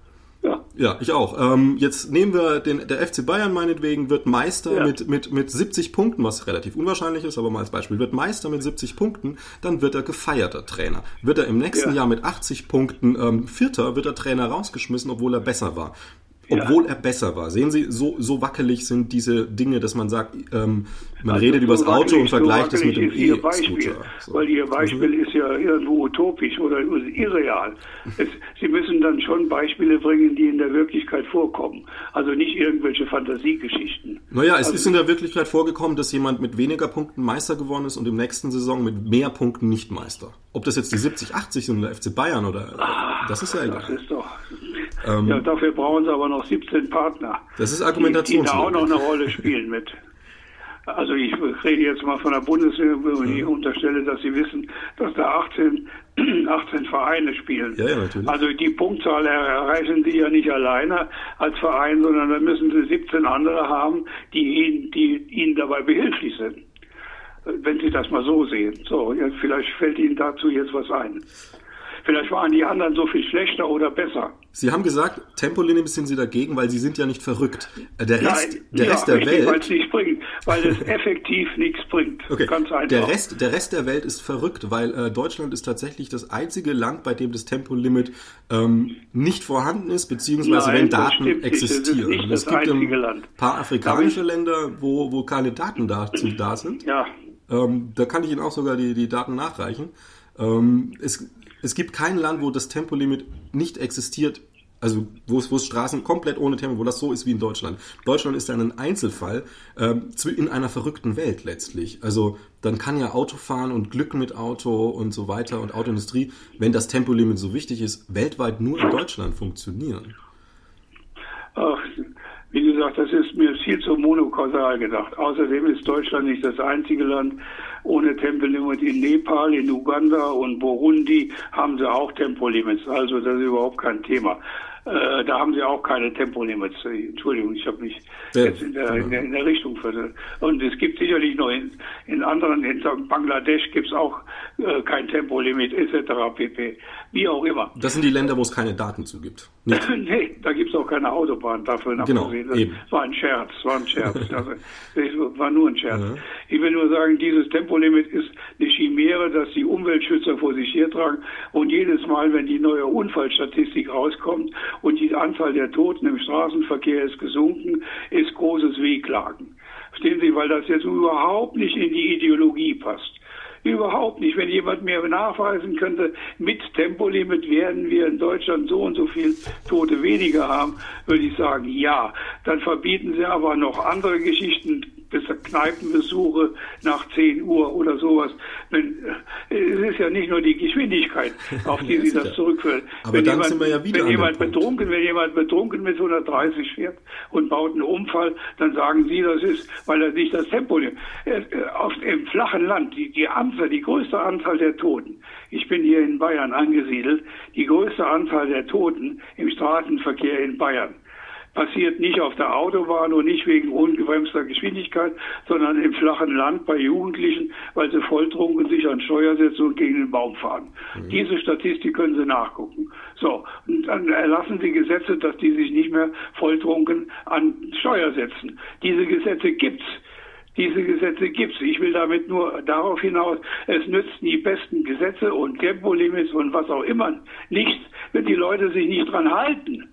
Ja. Ja, ich auch. Ähm, jetzt nehmen wir den, der FC Bayern meinetwegen wird Meister ja. mit, mit, mit 70 Punkten, was relativ unwahrscheinlich ist, aber mal als Beispiel, wird Meister mit 70 Punkten, dann wird er gefeierter Trainer. Wird er im nächsten ja. Jahr mit 80 Punkten ähm, Vierter, wird der Trainer rausgeschmissen, obwohl er besser war obwohl ja. er besser war. Sehen Sie, so, so wackelig sind diese Dinge, dass man sagt, ähm, man also redet so über das Auto und vergleicht es so mit dem E-Scooter. So. Weil Ihr Beispiel ist ja irgendwo utopisch oder irreal. Es, Sie müssen dann schon Beispiele bringen, die in der Wirklichkeit vorkommen. Also nicht irgendwelche Fantasiegeschichten. Naja, es also, ist in der Wirklichkeit vorgekommen, dass jemand mit weniger Punkten Meister geworden ist und im nächsten Saison mit mehr Punkten nicht Meister. Ob das jetzt die 70, 80 sind oder FC Bayern oder, ach, das ist ja egal. Das ist ähm, ja, dafür brauchen sie aber noch 17 Partner. Das ist Argumentation. Die, die da auch noch eine Rolle spielen mit. Also ich rede jetzt mal von der Bundeswehr und ich unterstelle, dass Sie wissen, dass da 18, 18 Vereine spielen. Ja, ja, natürlich. Also die Punktzahl erreichen Sie ja nicht alleine als Verein, sondern da müssen Sie 17 andere haben, die Ihnen, die Ihnen dabei behilflich sind. Wenn Sie das mal so sehen. So, vielleicht fällt Ihnen dazu jetzt was ein. Vielleicht waren die anderen so viel schlechter oder besser. Sie haben gesagt, Tempolimits sind Sie dagegen, weil Sie sind ja nicht verrückt. Äh, der Rest, Nein, der, ja, Rest der richtig, Welt, weil es nichts bringt, weil es effektiv nichts bringt. Okay. Ganz einfach. Der Rest, der Rest der Welt ist verrückt, weil äh, Deutschland ist tatsächlich das einzige Land, bei dem das Tempolimit ähm, nicht vorhanden ist, beziehungsweise Nein, wenn Daten existieren. Nicht, es gibt ein Land. paar afrikanische Länder, wo, wo keine Daten dazu da sind. Ja. Ähm, da kann ich Ihnen auch sogar die, die Daten nachreichen. Ähm, es, es gibt kein Land, wo das Tempolimit nicht existiert, also wo es, wo es Straßen komplett ohne Tempo, wo das so ist wie in Deutschland. Deutschland ist ja ein Einzelfall äh, in einer verrückten Welt letztlich. Also dann kann ja Autofahren und Glück mit Auto und so weiter und Autoindustrie, wenn das Tempolimit so wichtig ist, weltweit nur in Deutschland funktionieren. Ach, wie gesagt, das ist mir viel zu monokausal gedacht. Außerdem ist Deutschland nicht das einzige Land ohne Tempolimit. In Nepal, in Uganda und Burundi haben sie auch Tempolimits. Also das ist überhaupt kein Thema. Äh, da haben sie auch keine Tempolimits. Entschuldigung, ich habe mich ja, jetzt in der, in der, in der Richtung verzögert. Und es gibt sicherlich noch in, in anderen, in Bangladesch gibt es auch äh, kein Tempolimit etc. pp. Wie auch immer. Das sind die Länder, wo es keine Daten zu gibt. nee, da gibt es auch keine Autobahn dafür. Genau, das eben. war ein Scherz, war ein Scherz. also, das war nur ein Scherz. Ja. Ich will nur sagen, dieses Tempolimit ist eine Chimäre, dass die Umweltschützer vor sich hertragen. Und jedes Mal, wenn die neue Unfallstatistik rauskommt und die Anzahl der Toten im Straßenverkehr ist gesunken, ist großes Wehklagen. Verstehen Sie, weil das jetzt überhaupt nicht in die Ideologie passt. Überhaupt nicht. Wenn jemand mir nachweisen könnte, mit Tempolimit werden wir in Deutschland so und so viel Tote weniger haben, würde ich sagen, ja. Dann verbieten sie aber noch andere Geschichten, Kneipenbesuche nach 10 Uhr oder sowas. Wenn, äh, es ist ja nicht nur die Geschwindigkeit, auf die sie das zurückführen. Aber wenn dann jemand, sind wir ja wieder wenn jemand betrunken, wenn jemand betrunken mit 130 fährt und baut einen Unfall, dann sagen sie, das ist, weil er nicht das Tempo nimmt. Äh, auf, Im flachen Land, die, die Anzahl, die größte Anzahl der Toten, ich bin hier in Bayern angesiedelt, die größte Anzahl der Toten im Straßenverkehr in Bayern passiert nicht auf der Autobahn und nicht wegen ungebremster Geschwindigkeit, sondern im flachen Land bei Jugendlichen, weil sie volltrunken sich an Steuer setzen und gegen den Baum fahren. Mhm. Diese Statistik können Sie nachgucken. So, und dann erlassen Sie Gesetze, dass die sich nicht mehr volltrunken an Steuer setzen. Diese Gesetze gibt's. Diese Gesetze gibt's. Ich will damit nur darauf hinaus, es nützen die besten Gesetze und Tempolimits und was auch immer nichts, wenn die Leute sich nicht dran halten.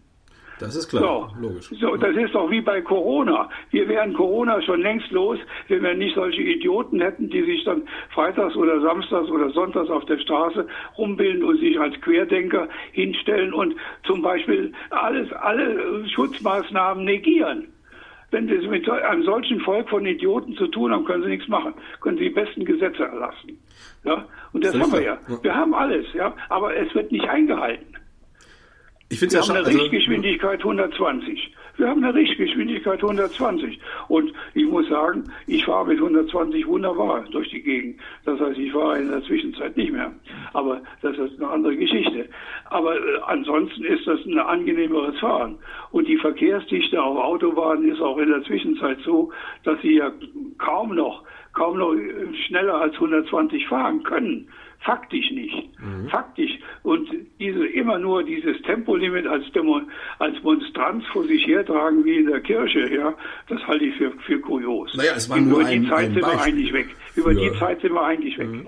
Das ist klar, so, logisch. So, das ist doch wie bei Corona. Wir wären Corona schon längst los, wenn wir nicht solche Idioten hätten, die sich dann freitags oder samstags oder sonntags auf der Straße rumbilden und sich als Querdenker hinstellen und zum Beispiel alles, alle Schutzmaßnahmen negieren. Wenn Sie mit einem solchen Volk von Idioten zu tun haben, können Sie nichts machen. Können Sie die besten Gesetze erlassen. Ja? Und das Sicher. haben wir ja. Wir haben alles, ja. Aber es wird nicht eingehalten. Ich finde ja haben eine also, Richtgeschwindigkeit 120. Wir haben eine Richtgeschwindigkeit 120. Und ich muss sagen, ich fahre mit 120 wunderbar durch die Gegend. Das heißt, ich fahre in der Zwischenzeit nicht mehr. Aber das ist eine andere Geschichte. Aber äh, ansonsten ist das ein angenehmeres Fahren. Und die Verkehrsdichte auf Autobahnen ist auch in der Zwischenzeit so, dass sie ja kaum noch, kaum noch schneller als 120 fahren können. Faktisch nicht. Mhm. Faktisch. Und diese, immer nur dieses Tempolimit als, Demo, als Monstranz vor sich hertragen wie in der Kirche, ja, das halte ich für, für kurios. Naja, es war nur Über ein, die Zeit ein sind wir eigentlich weg. Über die Zeit sind wir eigentlich weg. Mhm.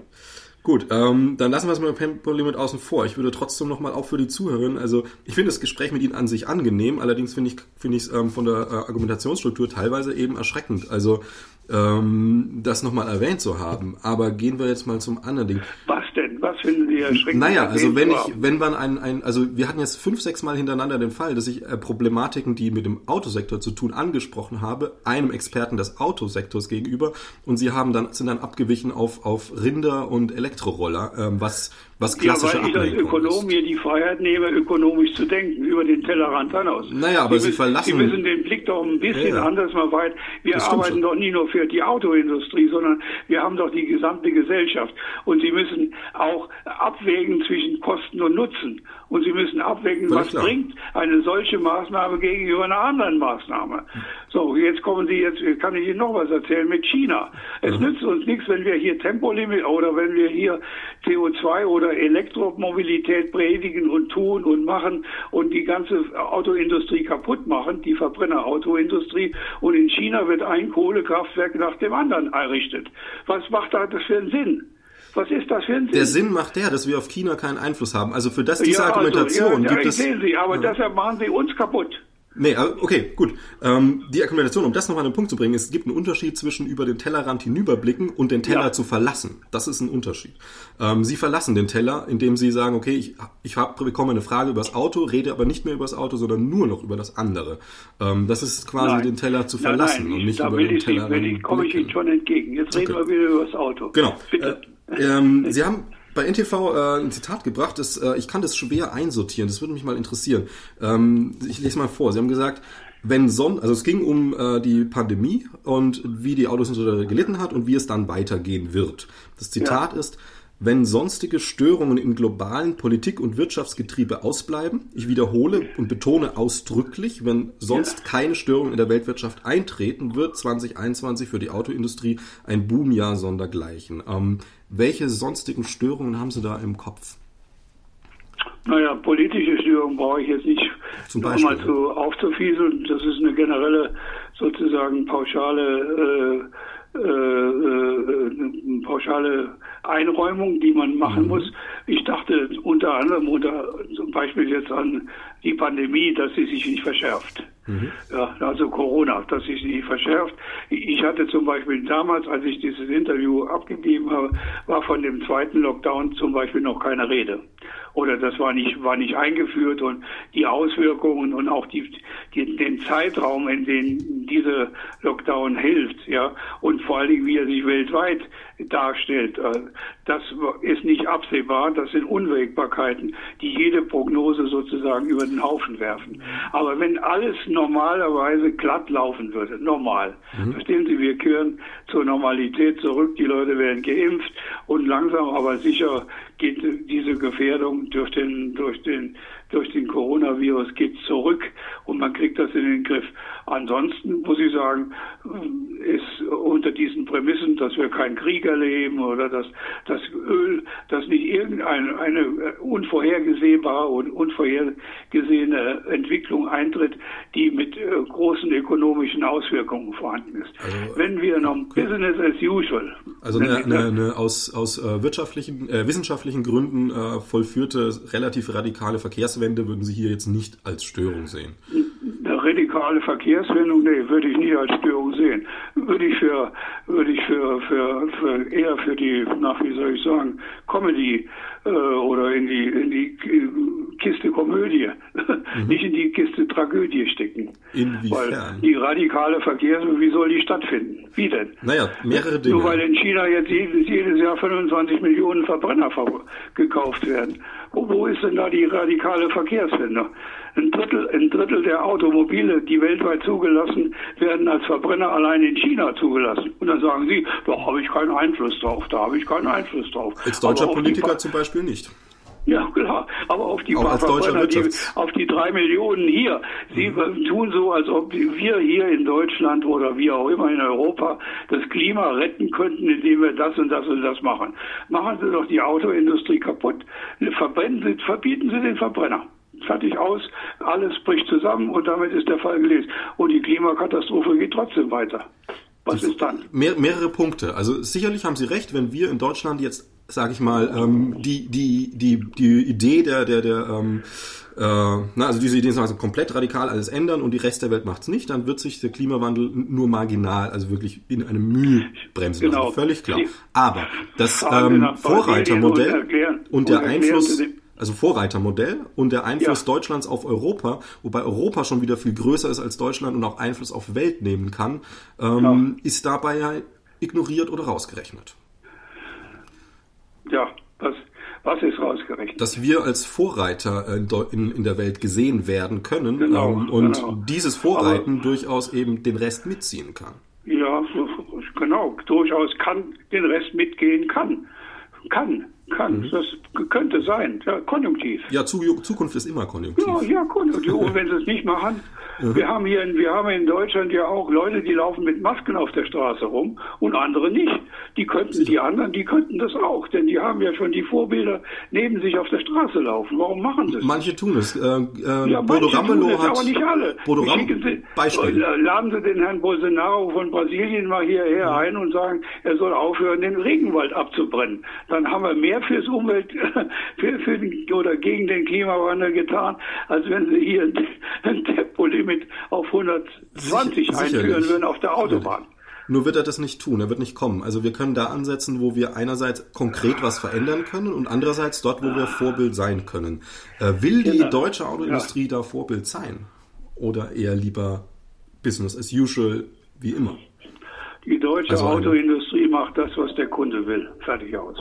Gut, ähm, dann lassen wir es mal Tempolimit außen vor. Ich würde trotzdem nochmal auch für die Zuhörerinnen, also ich finde das Gespräch mit Ihnen an sich angenehm, allerdings finde ich finde ich es ähm, von der äh, Argumentationsstruktur teilweise eben erschreckend. Also ähm, das nochmal erwähnt zu haben. Aber gehen wir jetzt mal zum anderen Ding. Was denn? Was finden Sie erschreckend? Naja, also wenn ich, wenn man ein, ein, also wir hatten jetzt fünf, sechs Mal hintereinander den Fall, dass ich äh, Problematiken, die mit dem Autosektor zu tun, angesprochen habe, einem Experten des Autosektors gegenüber und sie haben dann, sind dann abgewichen auf, auf Rinder und Elektroroller, ähm, was was klassische ja, weil ich als Ökonom mir die Freiheit nehme, ökonomisch zu denken, über den Tellerrand hinaus. Naja, aber Sie, Sie verlassen... Sie müssen den Blick doch ein bisschen ja, ja. anders mal weit... Wir arbeiten doch nie nur für die Autoindustrie, sondern wir haben doch die gesamte Gesellschaft. Und Sie müssen auch abwägen zwischen Kosten und Nutzen. Und Sie müssen abwägen, was klar. bringt eine solche Maßnahme gegenüber einer anderen Maßnahme. So, jetzt kommen Sie, jetzt kann ich Ihnen noch was erzählen mit China. Es mhm. nützt uns nichts, wenn wir hier Tempolimit oder wenn wir hier CO2 oder oder Elektromobilität predigen und tun und machen und die ganze Autoindustrie kaputt machen, die Verbrennerautoindustrie. Und in China wird ein Kohlekraftwerk nach dem anderen errichtet. Was macht da das für einen Sinn? Was ist das für ein Sinn? Der Sinn macht der, dass wir auf China keinen Einfluss haben. Also für das diese ja, Argumentation also, ja, gibt es. Sehen Sie, aber ja. deshalb machen Sie uns kaputt. Nee, okay, gut. Ähm, die Akkumulation, um das nochmal an den Punkt zu bringen, es gibt einen Unterschied zwischen über den Tellerrand hinüberblicken und den Teller ja. zu verlassen. Das ist ein Unterschied. Ähm, Sie verlassen den Teller, indem Sie sagen, okay, ich, ich hab, bekomme eine Frage über das Auto, rede aber nicht mehr über das Auto, sondern nur noch über das andere. Ähm, das ist quasi nein. den Teller zu verlassen nein, nein, und nicht über den Teller. Da komme ich Ihnen schon entgegen. Jetzt okay. reden wir wieder über das Auto. Genau. Bitte. Äh, ähm, Sie haben bei NTV äh, ein Zitat gebracht, das, äh, ich kann das schwer einsortieren, das würde mich mal interessieren. Ähm, ich lese mal vor. Sie haben gesagt, wenn Son also es ging um äh, die Pandemie und wie die Autosindustrie gelitten hat und wie es dann weitergehen wird. Das Zitat ja. ist, wenn sonstige Störungen im globalen Politik- und Wirtschaftsgetriebe ausbleiben, ich wiederhole und betone ausdrücklich, wenn sonst ja. keine Störungen in der Weltwirtschaft eintreten, wird 2021 für die Autoindustrie ein Boomjahr sondergleichen. Ähm, welche sonstigen Störungen haben Sie da im Kopf? Naja, politische Störungen brauche ich jetzt nicht nochmal zu aufzufieseln. Das ist eine generelle, sozusagen pauschale äh, äh, äh, pauschale Einräumung, die man machen mhm. muss. Ich dachte unter anderem unter zum Beispiel jetzt an die Pandemie, dass sie sich nicht verschärft. Mhm. Ja, also Corona, dass sich nicht verschärft. Ich hatte zum Beispiel damals, als ich dieses Interview abgegeben habe, war von dem zweiten Lockdown zum Beispiel noch keine Rede oder das war nicht, war nicht eingeführt und die Auswirkungen und auch die, die, den Zeitraum, in dem diese Lockdown hilft, ja, und vor allen Dingen, wie er sich weltweit darstellt, äh, das ist nicht absehbar, das sind Unwägbarkeiten, die jede Prognose sozusagen über den Haufen werfen. Aber wenn alles normalerweise glatt laufen würde, normal, mhm. verstehen Sie, wir kehren zur Normalität zurück, die Leute werden geimpft und langsam aber sicher geht diese Gefährdung durch den, durch den, durch den Coronavirus geht zurück und man kriegt das in den Griff. Ansonsten muss ich sagen, ist unter diesen Prämissen, dass wir keinen Krieg erleben oder dass das Öl, dass nicht irgendeine eine unvorhergesehbare und unvorhergesehene Entwicklung eintritt, die mit äh, großen ökonomischen Auswirkungen vorhanden ist. Also, Wenn wir noch Business as usual. Also eine, eine, eine aus, aus äh, wirtschaftlichen, äh, wissenschaftlichen Gründen äh, vollführte relativ radikale Verkehrswende würden Sie hier jetzt nicht als Störung sehen. Eine radikale Verkehrswendung, nee, würde ich nicht als Störung sehen. Würde ich für, würde ich für, für, für eher für die, nach wie soll ich sagen, Comedy äh, oder in die, in die Kiste Komödie, mhm. nicht in die Kiste Tragödie stecken. Inwiefern? Weil die radikale Verkehrswende, wie soll die stattfinden? Wie denn? Naja, mehrere Dinge. Nur weil in China jetzt jedes, jedes Jahr 25 Millionen Verbrenner gekauft werden. Wo, wo ist denn da die radikale Verkehrswende? Ein Drittel, ein Drittel der Automobile, die weltweit zugelassen werden, als Verbrenner allein in China zugelassen. Und dann sagen Sie, da habe ich keinen Einfluss drauf, da habe ich keinen Einfluss drauf. Als deutscher Politiker zum Beispiel nicht. Ja, klar. Aber auf die paar Verbrenner, die, auf die drei Millionen hier. Sie mhm. tun so, als ob wir hier in Deutschland oder wie auch immer in Europa das Klima retten könnten, indem wir das und das und das machen. Machen Sie doch die Autoindustrie kaputt. Verbrennen Sie, verbieten Sie den Verbrenner fertig aus, alles bricht zusammen und damit ist der Fall gelesen. Und die Klimakatastrophe geht trotzdem weiter. Was ist dann? Mehr, mehrere Punkte. Also sicherlich haben Sie recht, wenn wir in Deutschland jetzt, sage ich mal, ähm, die, die, die, die Idee der, der, der ähm, äh, na, also diese Idee ist also komplett radikal alles ändern und die Rest der Welt macht's nicht, dann wird sich der Klimawandel nur marginal, also wirklich in eine Mühe bremsen genau. lassen. Völlig klar. Aber das ähm, Vorreitermodell und der Einfluss also Vorreitermodell und der Einfluss ja. Deutschlands auf Europa, wobei Europa schon wieder viel größer ist als Deutschland und auch Einfluss auf Welt nehmen kann, ähm, ja. ist dabei ja ignoriert oder rausgerechnet. Ja, was, was ist rausgerechnet? Dass wir als Vorreiter in, in, in der Welt gesehen werden können genau, ähm, und genau. dieses Vorreiten Aber, durchaus eben den Rest mitziehen kann. Ja, genau, durchaus kann den Rest mitgehen kann. Kann. Kann, mhm. das könnte sein, ja, konjunktiv. Ja, Zukunft ist immer konjunktiv. Ja, ja konjunktiv. Und wenn sie es nicht machen, Mhm. Wir haben hier, in, wir haben in Deutschland ja auch Leute, die laufen mit Masken auf der Straße rum und andere nicht. Die könnten, die anderen, die könnten das auch, denn die haben ja schon die Vorbilder neben sich auf der Straße laufen. Warum machen sie es? Manche tun es. Äh, äh, ja, Bodo Ramelow hat, aber nicht alle. Bodo Ram sie, Beispiel. Äh, laden Sie den Herrn Bolsonaro von Brasilien mal hierher mhm. ein und sagen, er soll aufhören, den Regenwald abzubrennen. Dann haben wir mehr fürs Umwelt, für, für den, oder gegen den Klimawandel getan, als wenn Sie hier ein Tempolimit Tempolimit auf 120 Sicher, einführen würden auf der Autobahn. Nur wird er das nicht tun, er wird nicht kommen. Also wir können da ansetzen, wo wir einerseits konkret was verändern können und andererseits dort, wo wir Vorbild sein können. Äh, will die genau. deutsche Autoindustrie ja. da Vorbild sein? Oder eher lieber Business as usual, wie immer? Die deutsche also Autoindustrie macht das, was der Kunde will. Fertig aus.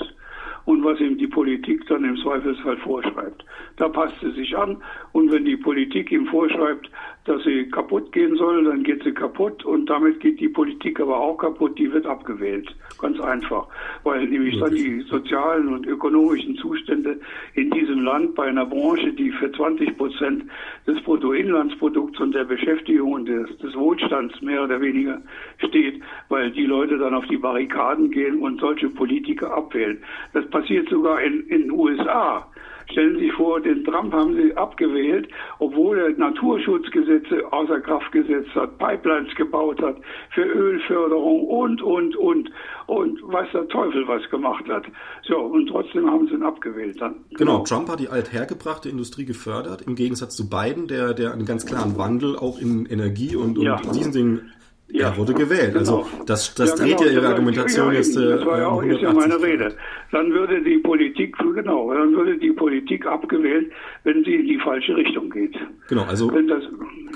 Und was ihm die Politik dann im Zweifelsfall vorschreibt. Da passt sie sich an und wenn die Politik ihm vorschreibt, dass sie kaputt gehen soll, dann geht sie kaputt und damit geht die Politik aber auch kaputt, die wird abgewählt. Ganz einfach. Weil nämlich dann die sozialen und ökonomischen Zustände in diesem Land bei einer Branche, die für 20 Prozent des Bruttoinlandsprodukts und der Beschäftigung und des, des Wohlstands mehr oder weniger steht, weil die Leute dann auf die Barrikaden gehen und solche Politiker abwählen. Das passiert sogar in, in den USA. Stellen Sie sich vor, den Trump haben Sie abgewählt, obwohl er Naturschutzgesetze außer Kraft gesetzt hat, Pipelines gebaut hat für Ölförderung und, und, und. Und weiß der Teufel, was gemacht hat. So, und trotzdem haben sie ihn abgewählt dann. Genau, genau Trump hat die althergebrachte Industrie gefördert, im Gegensatz zu Biden, der, der einen ganz klaren Wandel auch in Energie und, und ja. diesen Dingen ja, er wurde gewählt. Genau. Also das, das ja, dreht genau. ja Ihre Argumentation jetzt. Das war ja auch ist ja meine Rede. Dann würde die Politik, genau, dann würde die Politik abgewählt, wenn sie in die falsche Richtung geht. Genau, also das,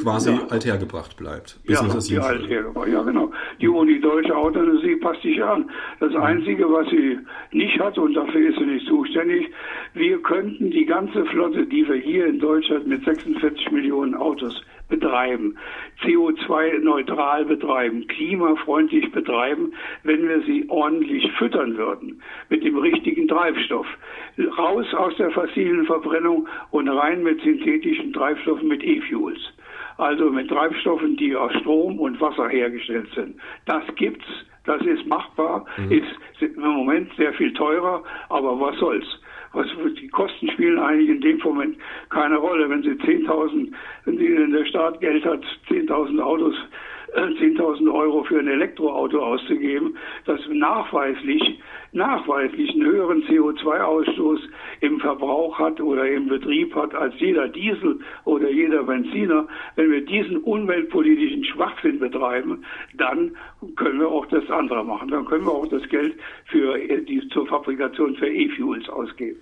quasi ja. althergebracht bleibt. Ja, die althergebracht, ja genau. Die, und die deutsche Autoindustrie passt sich an. Das mhm. Einzige, was sie nicht hat, und dafür ist sie nicht zuständig, wir könnten die ganze Flotte, die wir hier in Deutschland mit 46 Millionen Autos betreiben, CO2-neutral betreiben, klimafreundlich betreiben, wenn wir sie ordentlich füttern würden mit dem richtigen Treibstoff. Raus aus der fossilen Verbrennung und rein mit synthetischen Treibstoffen, mit E-Fuels. Also mit Treibstoffen, die aus Strom und Wasser hergestellt sind. Das gibt's, das ist machbar, mhm. ist im Moment sehr viel teurer, aber was soll's? Was, die Kosten spielen eigentlich in dem Moment keine Rolle. Wenn Sie 10.000, wenn der Staat Geld hat, 10.000 Autos 10.000 Euro für ein Elektroauto auszugeben, das nachweislich, nachweislich einen höheren CO2-Ausstoß im Verbrauch hat oder im Betrieb hat als jeder Diesel oder jeder Benziner. Wenn wir diesen umweltpolitischen Schwachsinn betreiben, dann können wir auch das andere machen. Dann können wir auch das Geld für die, zur Fabrikation für E-Fuels ausgeben.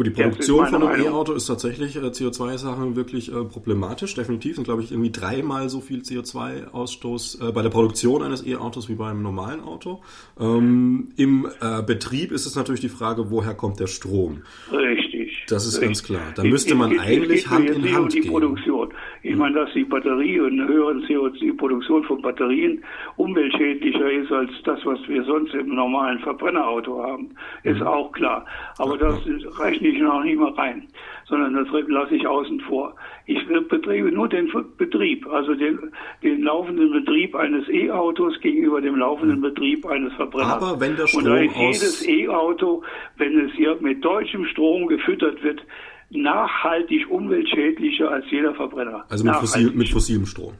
Gut, die Produktion von einem E-Auto ist tatsächlich äh, CO2-Sachen wirklich äh, problematisch, definitiv. Sind, glaube ich, irgendwie dreimal so viel CO2-Ausstoß äh, bei der Produktion eines E-Autos wie beim normalen Auto. Ähm, Im äh, Betrieb ist es natürlich die Frage, woher kommt der Strom? Richtig. Das ist richtig. ganz klar. Da müsste man es, eigentlich es Hand in Hand die gehen. Produktion. Ich meine, dass die Batterie und eine höhere CO2-Produktion von Batterien umweltschädlicher ist als das, was wir sonst im normalen Verbrennerauto haben, ist mhm. auch klar. Aber das reicht nicht noch nicht mal rein, sondern das lasse ich außen vor. Ich betreibe nur den Betrieb, also den, den laufenden Betrieb eines E-Autos gegenüber dem laufenden mhm. Betrieb eines Verbrenners. Aber wenn der Strom Und da ist jedes E-Auto, wenn es hier mit deutschem Strom gefüttert wird, nachhaltig umweltschädlicher als jeder Verbrenner. Also mit, fossil, mit fossilem Strom.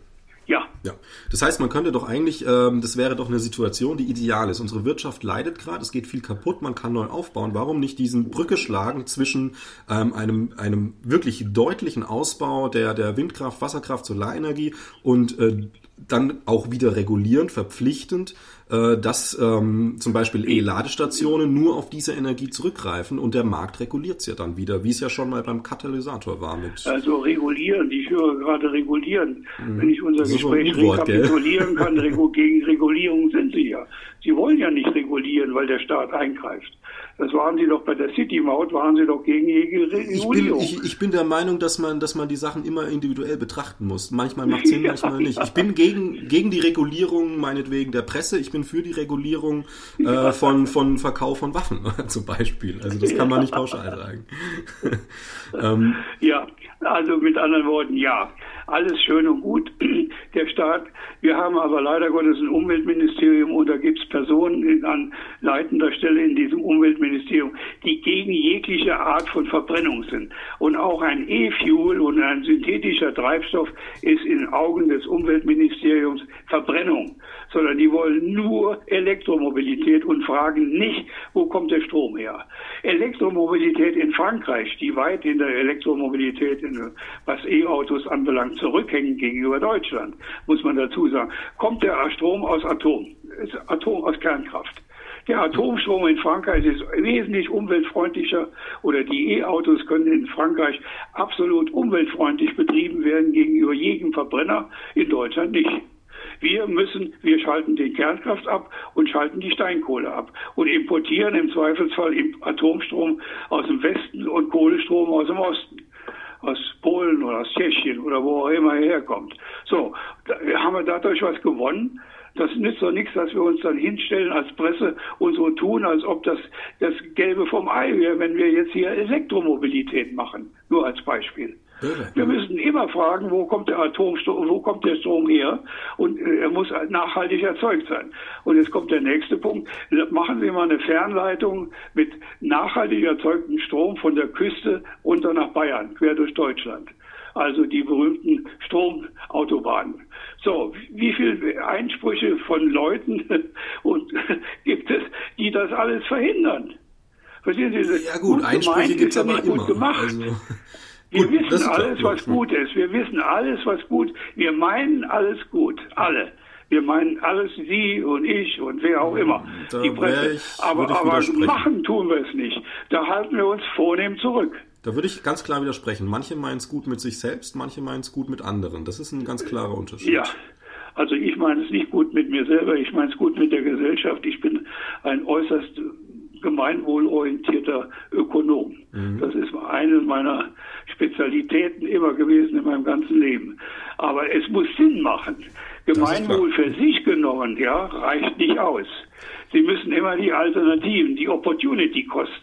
Ja. ja. Das heißt, man könnte doch eigentlich, ähm, das wäre doch eine Situation, die ideal ist. Unsere Wirtschaft leidet gerade, es geht viel kaputt, man kann neu aufbauen. Warum nicht diesen Brücke schlagen zwischen ähm, einem, einem wirklich deutlichen Ausbau der, der Windkraft, Wasserkraft, Solarenergie und äh, dann auch wieder regulierend, verpflichtend, dass ähm, zum Beispiel E-Ladestationen nur auf diese Energie zurückgreifen und der Markt reguliert es ja dann wieder, wie es ja schon mal beim Katalysator war. Mit also regulieren, ich höre gerade regulieren. Mhm. Wenn ich unser Gespräch rekapitulieren kann, gegen Regulierung sind sie ja. Sie wollen ja nicht regulieren, weil der Staat eingreift. Das waren Sie doch bei der City-Maut, waren Sie doch gegen jede Regulierung. Ich bin, ich, ich bin der Meinung, dass man, dass man die Sachen immer individuell betrachten muss. Manchmal macht es Sinn, ja, manchmal nicht. Ich bin gegen, gegen die Regulierung, meinetwegen, der Presse. Ich bin für die Regulierung äh, von, von Verkauf von Waffen zum Beispiel. Also das kann man nicht pauschal sagen. ähm, ja, also mit anderen Worten, ja alles schön und gut, der Staat. Wir haben aber leider Gottes ein Umweltministerium und da gibt es Personen an leitender Stelle in diesem Umweltministerium, die gegen jegliche Art von Verbrennung sind. Und auch ein E-Fuel und ein synthetischer Treibstoff ist in Augen des Umweltministeriums Verbrennung, sondern die wollen nur Elektromobilität und fragen nicht, wo kommt der Strom her. Elektromobilität in Frankreich, die weit in der Elektromobilität, in, was E-Autos anbelangt, zurückhängen gegenüber Deutschland, muss man dazu sagen, kommt der Strom aus Atom, Atom aus Kernkraft. Der Atomstrom in Frankreich ist wesentlich umweltfreundlicher oder die E-Autos können in Frankreich absolut umweltfreundlich betrieben werden gegenüber jedem Verbrenner, in Deutschland nicht. Wir müssen, wir schalten den Kernkraft ab und schalten die Steinkohle ab und importieren im Zweifelsfall Atomstrom aus dem Westen und Kohlestrom aus dem Osten aus Polen oder aus Tschechien oder wo auch immer er herkommt. So, haben wir dadurch was gewonnen? Das nützt doch nichts, dass wir uns dann hinstellen als Presse und so tun, als ob das das Gelbe vom Ei wäre, wenn wir jetzt hier Elektromobilität machen. Nur als Beispiel. Wir müssen immer fragen, wo kommt der Atomstrom, wo kommt der Strom her? Und äh, er muss nachhaltig erzeugt sein. Und jetzt kommt der nächste Punkt. Machen Sie mal eine Fernleitung mit nachhaltig erzeugtem Strom von der Küste runter nach Bayern, quer durch Deutschland. Also die berühmten Stromautobahnen. So, wie viele Einsprüche von Leuten und gibt es, die das alles verhindern? Verstehen Sie? Ja gut, Einsprüche gibt es aber immer. Gemacht. Also. Wir gut, wissen alles, was gut ist. Wir wissen alles, was gut. Wir meinen alles gut. Alle. Wir meinen alles Sie und ich und wer auch immer. Da die Presse. Ich, aber aber machen tun wir es nicht. Da halten wir uns vornehm zurück. Da würde ich ganz klar widersprechen. Manche meinen es gut mit sich selbst, manche meinen es gut mit anderen. Das ist ein ganz klarer Unterschied. Ja. Also ich meine es nicht gut mit mir selber, ich meine es gut mit der Gesellschaft. Ich bin ein äußerst gemeinwohlorientierter Ökonom. Mhm. Das ist eine meiner Spezialitäten immer gewesen in meinem ganzen Leben. Aber es muss Sinn machen. Gemeinwohl für sich genommen, ja, reicht nicht aus. Sie müssen immer die Alternativen, die Opportunity Cost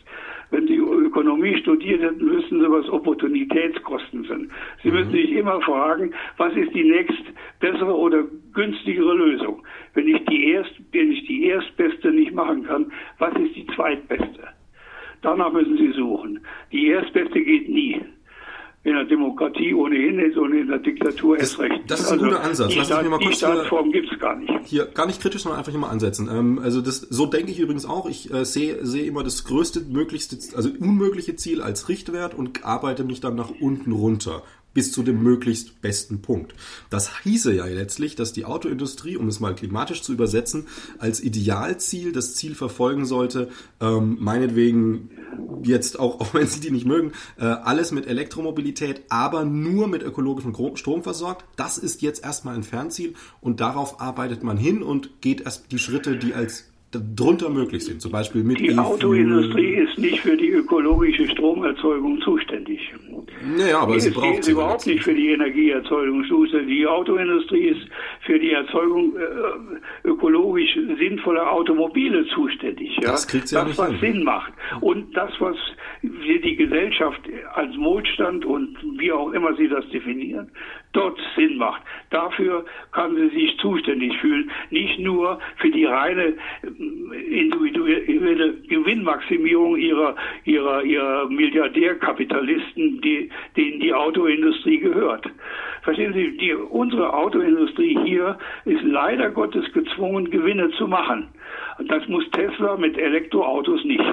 wenn Sie Ökonomie studiert hätten, wüssten Sie, was Opportunitätskosten sind. Sie mhm. müssen sich immer fragen, was ist die nächst bessere oder günstigere Lösung? Wenn ich die erst, wenn ich die erstbeste nicht machen kann, was ist die zweitbeste? Danach müssen Sie suchen. Die erstbeste geht nie in der Demokratie ohnehin ist und in der Diktatur das, erst recht. Das ist ein also guter Ansatz. Die, Staat, die Staatsform gibt es gar nicht. Hier gar nicht kritisch, sondern einfach hier mal ansetzen. Ähm, also das, so denke ich übrigens auch. Ich äh, sehe sehe immer das größte, möglichste, also unmögliche Ziel als Richtwert und arbeite mich dann nach unten runter bis zu dem möglichst besten Punkt. Das hieße ja letztlich, dass die Autoindustrie, um es mal klimatisch zu übersetzen, als Idealziel das Ziel verfolgen sollte, ähm, meinetwegen jetzt auch, auch wenn sie die nicht mögen, äh, alles mit Elektromobilität, aber nur mit ökologischem Strom versorgt. Das ist jetzt erstmal ein Fernziel und darauf arbeitet man hin und geht erst die Schritte, die als drunter möglich sind, zum Beispiel mit Die Autoindustrie ist nicht für die ökologische Stromerzeugung zuständig. Naja, aber sie braucht sie überhaupt nicht für die Energieerzeugung. Die Autoindustrie ist für die Erzeugung äh, ökologisch sinnvoller Automobile zuständig. Ja? Das kriegt sie das, ja nicht was hin. Sinn macht. Und das, was wir die Gesellschaft als Wohlstand und wie auch immer sie das definieren, dort Sinn macht. Dafür kann sie sich zuständig fühlen, nicht nur für die reine äh, individuelle Gewinnmaximierung ihrer, ihrer, ihrer Milliardärkapitalisten, die, denen die Autoindustrie gehört. Verstehen Sie, die, unsere Autoindustrie hier ist leider Gottes gezwungen, Gewinne zu machen. Das muss Tesla mit Elektroautos nicht.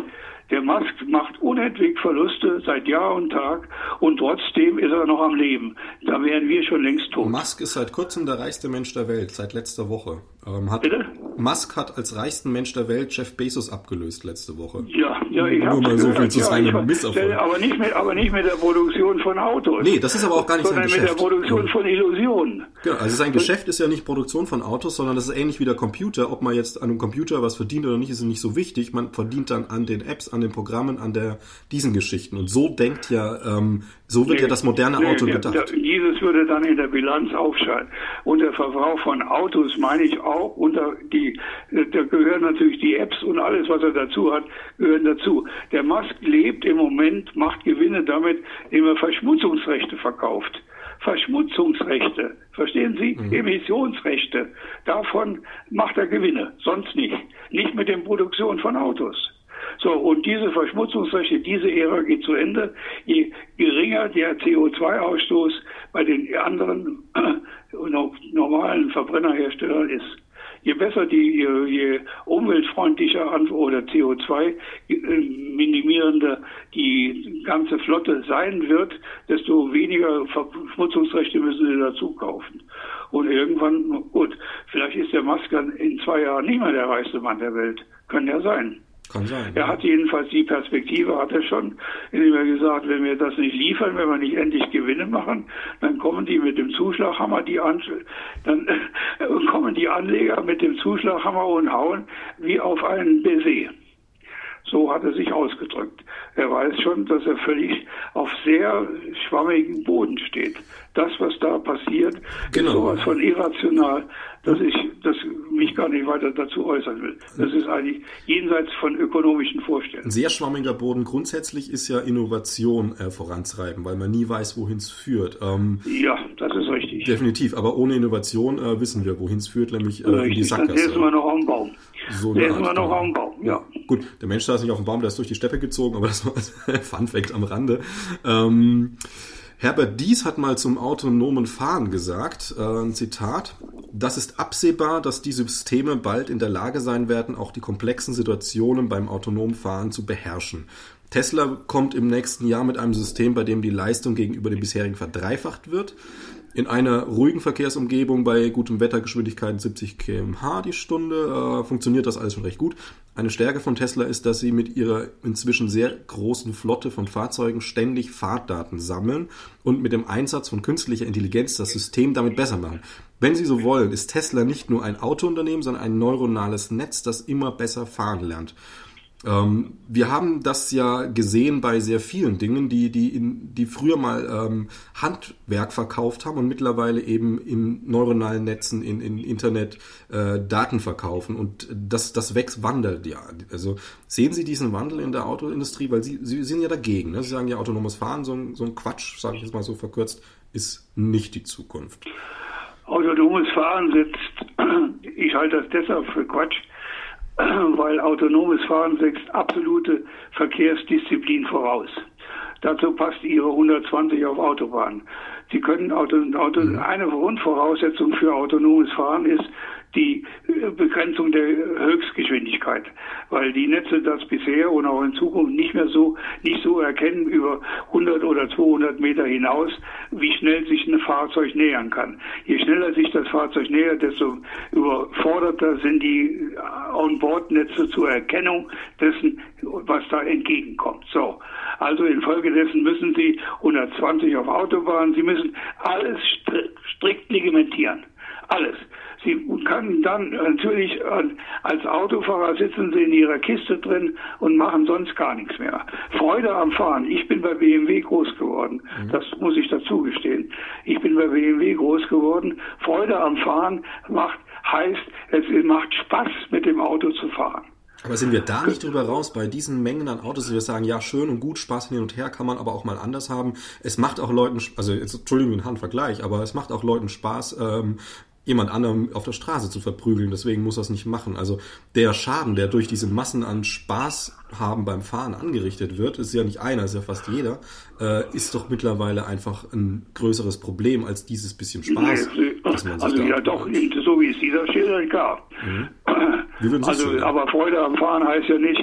Der Musk macht unentwegt Verluste seit Jahr und Tag und trotzdem ist er noch am Leben. Da wären wir schon längst tot. Musk ist seit kurzem der reichste Mensch der Welt, seit letzter Woche. Ähm, hat, Bitte? Musk hat als reichsten Mensch der Welt Jeff Bezos abgelöst letzte Woche. Ja, ja, ich Nur mal so viel zu ja, seinem Misserfolg. Aber nicht, mit, aber nicht mit der Produktion von Autos. Nee, das ist aber auch gar nicht sein Geschäft. mit der Produktion von Illusionen. Genau, also sein Geschäft ist ja nicht Produktion von Autos, sondern das ist ähnlich wie der Computer. Ob man jetzt an einem Computer was verdient oder nicht, ist nicht so wichtig. Man verdient dann an den Apps, an den Programmen, an der diesen Geschichten. Und so denkt ja, ähm, so wird nee, ja das moderne nee, Auto gedacht. Dieses würde dann in der Bilanz aufscheinen. Und der Verbrauch von Autos meine ich auch unter die, da gehören natürlich die Apps und alles, was er dazu hat, gehören dazu. Der Musk lebt im Moment, macht Gewinne damit, indem er Verschmutzungsrechte verkauft. Verschmutzungsrechte, verstehen Sie? Mhm. Emissionsrechte. Davon macht er Gewinne, sonst nicht. Nicht mit der Produktion von Autos. So, und diese Verschmutzungsrechte, diese Ära geht zu Ende. Je geringer der CO2-Ausstoß bei den anderen äh, normalen Verbrennerherstellern ist, je besser die, je, je umweltfreundlicher oder CO2 äh, minimierender die ganze Flotte sein wird, desto weniger Verschmutzungsrechte müssen sie dazu kaufen. Und irgendwann, gut, vielleicht ist der Masker in zwei Jahren nicht mehr der reichste Mann der Welt. Kann ja sein. Kann sein. Er hat jedenfalls die Perspektive, hat er schon, indem er gesagt, wenn wir das nicht liefern, wenn wir nicht endlich Gewinne machen, dann kommen die mit dem Zuschlaghammer, die An dann kommen die Anleger mit dem Zuschlaghammer und hauen wie auf einen Baiser. So hat er sich ausgedrückt. Er weiß schon, dass er völlig auf sehr schwammigen Boden steht. Das, was da passiert, genau. ist sowas von irrational, dass ich das mich gar nicht weiter dazu äußern will. Das ist eigentlich jenseits von ökonomischen Vorstellungen. Ein sehr schwammiger Boden grundsätzlich ist ja Innovation äh, voranzutreiben, weil man nie weiß, wohin es führt. Ähm, ja, das ist richtig. Definitiv, aber ohne Innovation äh, wissen wir, wohin es führt, nämlich äh, in die Sackgasse. Dann ist man noch am Baum. So der ist immer noch am Baum, ja. Gut, der Mensch da ist nicht auf dem Baum, der ist durch die Steppe gezogen, aber das war ein Fun Fact am Rande. Ähm, Herbert Dies hat mal zum autonomen Fahren gesagt, äh, Zitat, das ist absehbar, dass die Systeme bald in der Lage sein werden, auch die komplexen Situationen beim autonomen Fahren zu beherrschen. Tesla kommt im nächsten Jahr mit einem System, bei dem die Leistung gegenüber dem bisherigen verdreifacht wird. In einer ruhigen Verkehrsumgebung bei gutem Wetter, Geschwindigkeiten 70 km/h die Stunde, äh, funktioniert das alles schon recht gut. Eine Stärke von Tesla ist, dass sie mit ihrer inzwischen sehr großen Flotte von Fahrzeugen ständig Fahrtdaten sammeln und mit dem Einsatz von künstlicher Intelligenz das System damit besser machen. Wenn Sie so wollen, ist Tesla nicht nur ein Autounternehmen, sondern ein neuronales Netz, das immer besser fahren lernt. Ähm, wir haben das ja gesehen bei sehr vielen Dingen, die, die, in, die früher mal ähm, Handwerk verkauft haben und mittlerweile eben in neuronalen Netzen, in, in Internet äh, Daten verkaufen. Und das, das wächst, wandelt ja. Also sehen Sie diesen Wandel in der Autoindustrie, weil Sie, Sie sind ja dagegen. Ne? Sie sagen ja, autonomes Fahren, so ein, so ein Quatsch, sage ich jetzt mal so verkürzt, ist nicht die Zukunft. Autonomes Fahren setzt, ich halte das deshalb für Quatsch, weil autonomes Fahren setzt absolute Verkehrsdisziplin voraus. Dazu passt Ihre 120 auf Autobahn. Sie können Auto, Auto, mhm. eine Grundvoraussetzung für autonomes Fahren ist, die Begrenzung der Höchstgeschwindigkeit, weil die Netze das bisher und auch in Zukunft nicht mehr so, nicht so erkennen über 100 oder 200 Meter hinaus, wie schnell sich ein Fahrzeug nähern kann. Je schneller sich das Fahrzeug nähert, desto überforderter sind die On-Board-Netze zur Erkennung dessen, was da entgegenkommt. So. Also infolgedessen müssen Sie 120 auf Autobahnen, Sie müssen alles strikt legimentieren. Alles. Sie können dann natürlich als Autofahrer sitzen Sie in Ihrer Kiste drin und machen sonst gar nichts mehr. Freude am Fahren. Ich bin bei BMW groß geworden. Mhm. Das muss ich dazu gestehen. Ich bin bei BMW groß geworden. Freude am Fahren macht, heißt, es macht Spaß, mit dem Auto zu fahren. Aber sind wir da nicht drüber raus, bei diesen Mengen an Autos, dass wir sagen, ja, schön und gut, Spaß hin und her kann man aber auch mal anders haben. Es macht auch Leuten, also jetzt, Entschuldigung, ein Handvergleich, aber es macht auch Leuten Spaß, ähm, jemand anderem auf der Straße zu verprügeln. Deswegen muss er es nicht machen. Also der Schaden, der durch diese Massen an Spaß haben beim Fahren angerichtet wird, ist ja nicht einer, ist ja fast jeder, äh, ist doch mittlerweile einfach ein größeres Problem als dieses bisschen Spaß. Nee, dass man sich also ja doch, so wie es dieser Schilder gab. Mhm. Also, aber Freude am Fahren heißt ja nicht,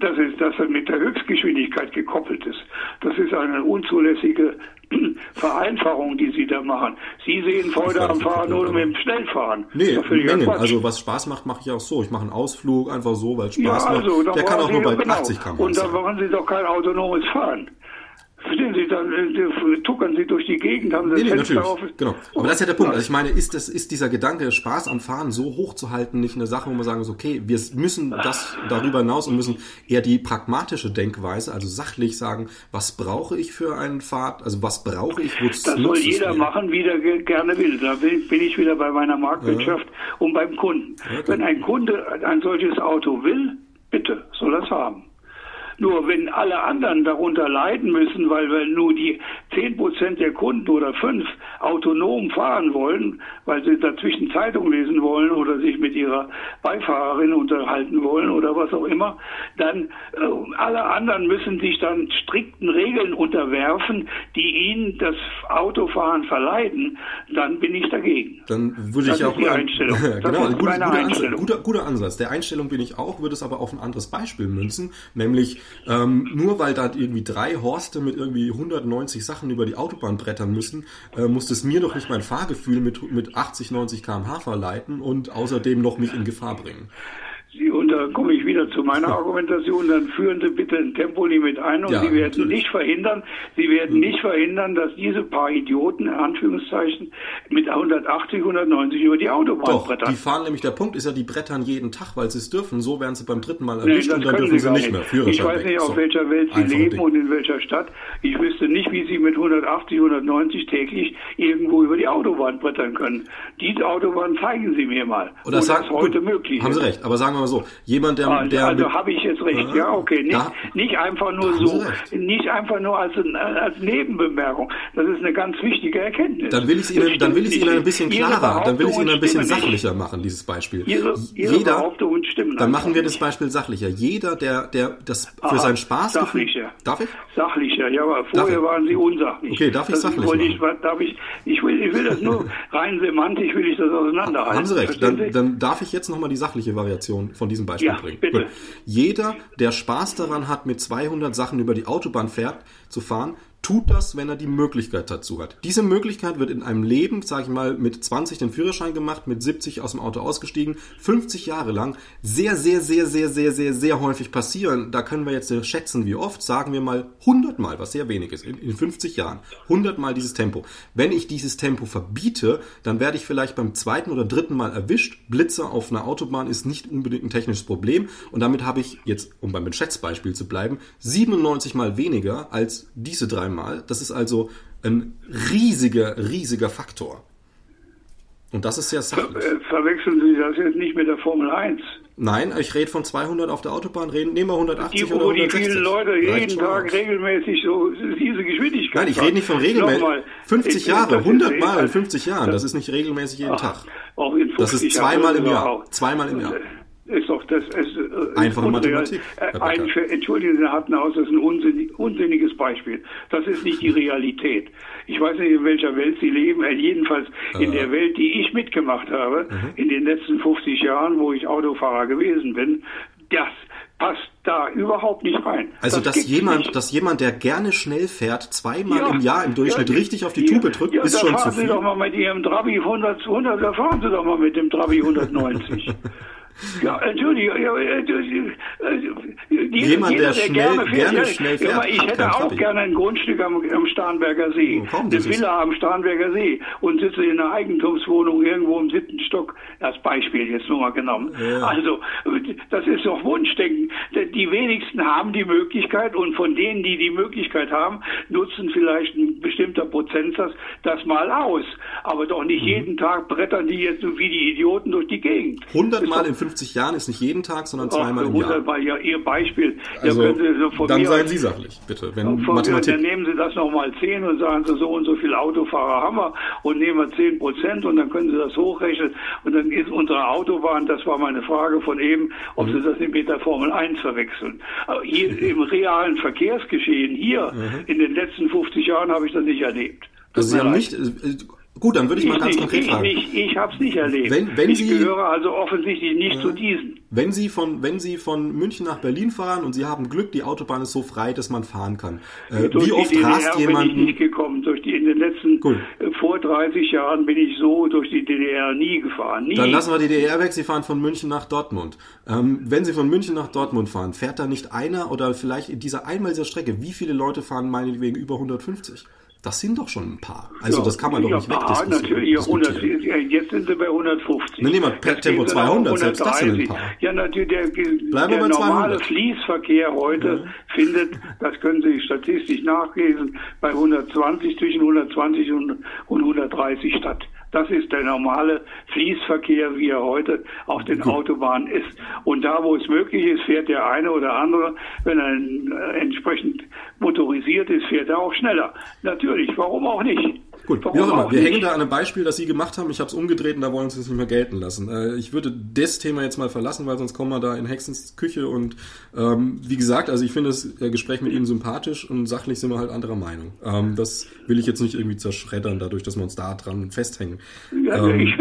dass es, dass er mit der Höchstgeschwindigkeit gekoppelt ist. Das ist eine unzulässige Vereinfachung, die Sie da machen. Sie sehen Freude am Fahren nur mit dem Schnellfahren. Nee, Mengen. Also was Spaß macht, mache ich auch so. Ich mache einen Ausflug einfach so, weil Spaß ja, also, macht. Der kann auch nur bei genau. 80 km. Und da machen Sie doch kein autonomes Fahren. Verstehen Sie, dann äh, tuckern Sie durch die Gegend, haben Sie nee, nee, natürlich. auf. Genau. Aber das ist ja der Punkt. Also ich meine, ist, das, ist dieser Gedanke, Spaß am Fahren so hoch zu halten, nicht eine Sache, wo man sagen muss, okay, wir müssen das darüber hinaus und müssen eher die pragmatische Denkweise, also sachlich sagen, was brauche ich für einen Fahrt, also was brauche ich, wozu Das soll jeder mir? machen, wie er gerne will. Da bin ich wieder bei meiner Marktwirtschaft ja. und beim Kunden. Ja, Wenn ein Kunde ein solches Auto will, bitte, soll er es haben. Nur wenn alle anderen darunter leiden müssen, weil wir nur die 10 Prozent der Kunden oder fünf autonom fahren wollen, weil sie dazwischen Zeitung lesen wollen oder sich mit ihrer Beifahrerin unterhalten wollen oder was auch immer, dann äh, alle anderen müssen sich dann strikten Regeln unterwerfen, die ihnen das Autofahren verleiden, dann bin ich dagegen. Dann würde ich das auch die Einstellung. genau, guter, guter, Ansatz, guter, guter Ansatz. Der Einstellung bin ich auch, würde es aber auf ein anderes Beispiel münzen, nämlich ähm, nur weil da irgendwie drei Horste mit irgendwie 190 Sachen über die Autobahn brettern müssen, äh, muss es mir doch nicht mein Fahrgefühl mit, mit 80, 90 km/h verleiten und außerdem noch mich in Gefahr bringen. Sie, und da komme ich wieder zu meiner Argumentation, dann führen Sie bitte ein Tempolimit ein und ja, Sie werden natürlich. nicht verhindern, Sie werden mhm. nicht verhindern, dass diese paar Idioten, in Anführungszeichen, mit 180, 190 über die Autobahn Doch, brettern. die fahren nämlich, der Punkt ist ja, die brettern jeden Tag, weil sie es dürfen. So werden sie beim dritten Mal erwischt nee, und dann dürfen sie, nicht mehr. Führerschein ich weiß nicht, auf so. welcher Welt Sie Einfach leben und in welcher Stadt. Ich wüsste nicht, wie Sie mit 180, 190 täglich irgendwo über die Autobahn brettern können. Diese Autobahn zeigen Sie mir mal, Oder sagen, das heute gut, möglich haben Sie recht, aber sagen wir mal so, jemand, der... Also, der also habe ich jetzt recht, ja, okay. Nicht, nicht einfach nur so, nicht einfach nur als, als Nebenbemerkung. Das ist eine ganz wichtige Erkenntnis. Dann will ich es Ihnen, dann will ich Ihnen ein bisschen klarer, dann will ich Ihnen ein bisschen sachlicher nicht. machen, dieses Beispiel. Ihre, ihre Jeder, dann machen wir das Beispiel sachlicher. Jeder, der, der das für Aha, seinen Spaß... Sachlicher. Darf ich? Sachlicher, ja, aber vorher waren Sie unsachlich. Okay, darf ich das sachlich ich, darf ich, ich, will, ich will das nur rein semantisch, will ich das auseinanderhalten. Haben Sie recht, dann, dann darf ich jetzt nochmal die sachliche Variation von diesem Beispiel ja, bringen. Bitte. Jeder, der Spaß daran hat, mit 200 Sachen über die Autobahn fährt, zu fahren, tut das, wenn er die Möglichkeit dazu hat. Diese Möglichkeit wird in einem Leben, sage ich mal, mit 20 den Führerschein gemacht, mit 70 aus dem Auto ausgestiegen, 50 Jahre lang, sehr, sehr, sehr, sehr, sehr, sehr, sehr häufig passieren. Da können wir jetzt schätzen, wie oft, sagen wir mal 100 Mal, was sehr wenig ist, in, in 50 Jahren, 100 Mal dieses Tempo. Wenn ich dieses Tempo verbiete, dann werde ich vielleicht beim zweiten oder dritten Mal erwischt. Blitze auf einer Autobahn ist nicht unbedingt ein technisches Problem und damit habe ich jetzt, um beim Schätzbeispiel zu bleiben, 97 Mal weniger als diese drei einmal. Das ist also ein riesiger, riesiger Faktor. Und das ist sehr sachlich. Ver verwechseln Sie das jetzt nicht mit der Formel 1? Nein, ich rede von 200 auf der Autobahn, reden, nehmen wir 180 die, oder 160. Wo die vielen Leute jeden Tag regelmäßig so diese Geschwindigkeit Nein, ich rede nicht von regelmäßig. 50 Jahre, 100 Mal in 50 Jahren, das ist nicht regelmäßig jeden Ach, Tag. das ist zweimal im Jahr. Zweimal im Jahr ist doch das ist, äh, Einfache Mathematik. Äh, ein, entschuldigen Sie, Herr Hattenhaus, das ist ein unsinnig, unsinniges Beispiel. Das ist nicht die Realität. Ich weiß nicht, in welcher Welt Sie leben, äh, jedenfalls in der Welt, die ich mitgemacht habe, mhm. in den letzten 50 Jahren, wo ich Autofahrer gewesen bin, das passt da überhaupt nicht rein. Also das dass jemand, nicht. dass jemand, der gerne schnell fährt, zweimal ja, im Jahr im Durchschnitt ja, richtig auf die Tube drückt, ja, ist schon zu viel. fahren Sie doch mal mit Ihrem Trabi 100, 100, da fahren Sie doch mal mit dem Trabi 190. Ja, äh, Jemand, jeder, der, schnell, gerne, fährt, gerne schnell fährt. Ja, ich hätte auch gerne ein Grundstück am, am Starnberger See. Oh, eine Villa am Starnberger See und sitze in einer Eigentumswohnung irgendwo im siebten Stock. Das Beispiel jetzt nur mal genommen. Ja. Also, das ist doch Wunschdenken. Die wenigsten haben die Möglichkeit und von denen, die die Möglichkeit haben, nutzen vielleicht ein bestimmter Prozentsatz das mal aus. Aber doch nicht mhm. jeden Tag brettern die jetzt so wie die Idioten durch die Gegend. 100 Mal in 50 Jahren ist nicht jeden Tag, sondern zweimal im Jahr. War ja Ihr Beispiel. Also, ja, so dann seien Sie sachlich, bitte. Wenn Mathematik. Dann nehmen Sie das nochmal 10 und sagen Sie, so und so viele Autofahrer haben wir und nehmen wir 10 Prozent und dann können Sie das hochrechnen und dann ist unsere Autobahn, das war meine Frage von eben, ob mhm. Sie das mit der Formel 1 verwechseln. Hier im realen Verkehrsgeschehen hier mhm. in den letzten 50 Jahren habe ich das nicht erlebt. Also Sie haben nicht, äh, Gut, dann würde ich, ich mal ganz nicht, konkret ich fragen. Nicht, ich habe es nicht erlebt. Wenn, wenn ich Sie, gehöre also offensichtlich nicht äh, zu diesen. Wenn Sie, von, wenn Sie von München nach Berlin fahren und Sie haben Glück, die Autobahn ist so frei, dass man fahren kann. Äh, wie oft DDR rast jemand? bin ich nicht gekommen. Durch die, in den letzten, Gut. Äh, vor 30 Jahren bin ich so durch die DDR nie gefahren. Nie. Dann lassen wir die DDR weg. Sie fahren von München nach Dortmund. Ähm, wenn Sie von München nach Dortmund fahren, fährt da nicht einer oder vielleicht in dieser einmal dieser Strecke, wie viele Leute fahren meinetwegen über 150? Das sind doch schon ein paar. Also ja, das kann man doch nicht wegdiskutieren. Natürlich, 100, jetzt sind sie bei 150. Ne, nehmen wir per Tempo 200, selbst das sind ein paar. Ja, natürlich, der, der normale 200. Fließverkehr heute ja. findet, das können Sie statistisch nachlesen, bei 120, zwischen 120 und 130 statt. Das ist der normale Fließverkehr, wie er heute auf den Autobahnen ist. Und da, wo es möglich ist, fährt der eine oder andere, wenn er entsprechend motorisiert ist, fährt er auch schneller. Natürlich, warum auch nicht? Gut, Warum wie auch immer. Wir hängen da an einem Beispiel, das Sie gemacht haben. Ich habe es umgedreht und da wollen Sie es nicht mehr gelten lassen. Äh, ich würde das Thema jetzt mal verlassen, weil sonst kommen wir da in Hexens Küche. Und ähm, wie gesagt, also ich finde das äh, Gespräch mit Ihnen sympathisch und sachlich sind wir halt anderer Meinung. Ähm, das will ich jetzt nicht irgendwie zerschreddern, dadurch, dass wir uns da dran festhängen. Ja, ähm, ich,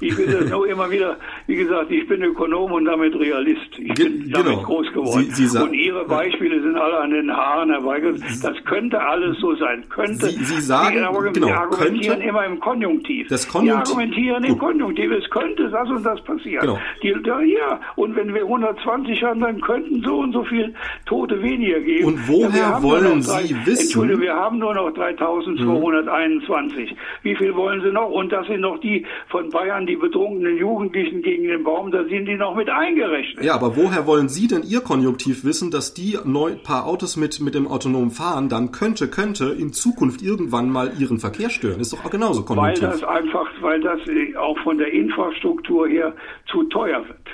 ich will das nur immer wieder, wie gesagt, ich bin Ökonom und damit Realist. Ich bin damit genau. groß geworden. Sie, Sie und Ihre Beispiele sind alle an den Haaren herbeigeführt. Das könnte alles so sein. Könnte. Sie, Sie sagen, genau, argumentieren könnte, immer im Konjunktiv. Das Konjunktiv. Sie argumentieren im Konjunktiv. Es könnte das und das passieren. Genau. Die, da, ja, und wenn wir 120 haben, dann könnten so und so viele Tote weniger geben. Und woher ja, wollen drei, Sie wissen? Entschuldigung, wir haben nur noch 3221. Mhm. Wie viel wollen Sie noch? Und das sind noch die von Bayern, die betrunkenen Jugendlichen gegen den Baum, da sind die noch mit eingerechnet. Ja, aber woher wollen Sie denn Ihr Konjunktiv wissen, dass die neu, paar Autos mit, mit dem autonomen Fahren dann könnte, könnte in Zukunft irgendwann mal ihren Verkehr stören? Ist doch auch genauso konjunktiv. Weil das einfach, weil das äh, auch von der Infrastruktur her zu teuer wird.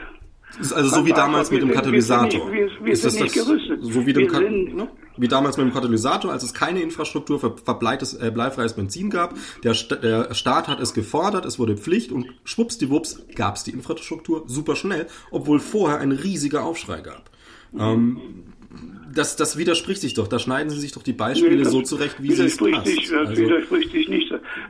Ist also so wie damals mit dem Katalysator. Wir, wir, wir ist sind das nicht gerüstet. So wie, dem sind, ne? wie damals mit dem Katalysator, als es keine Infrastruktur für verbleites, äh, bleifreies Benzin gab. Der, der Staat hat es gefordert, es wurde Pflicht und schwuppsdiwupps gab es die Infrastruktur super schnell, obwohl vorher ein riesiger Aufschrei gab. Ähm, das, das widerspricht sich doch. Da schneiden Sie sich doch die Beispiele nee, so zurecht, wie Sie es passt. Sich, das also, widerspricht sich nicht.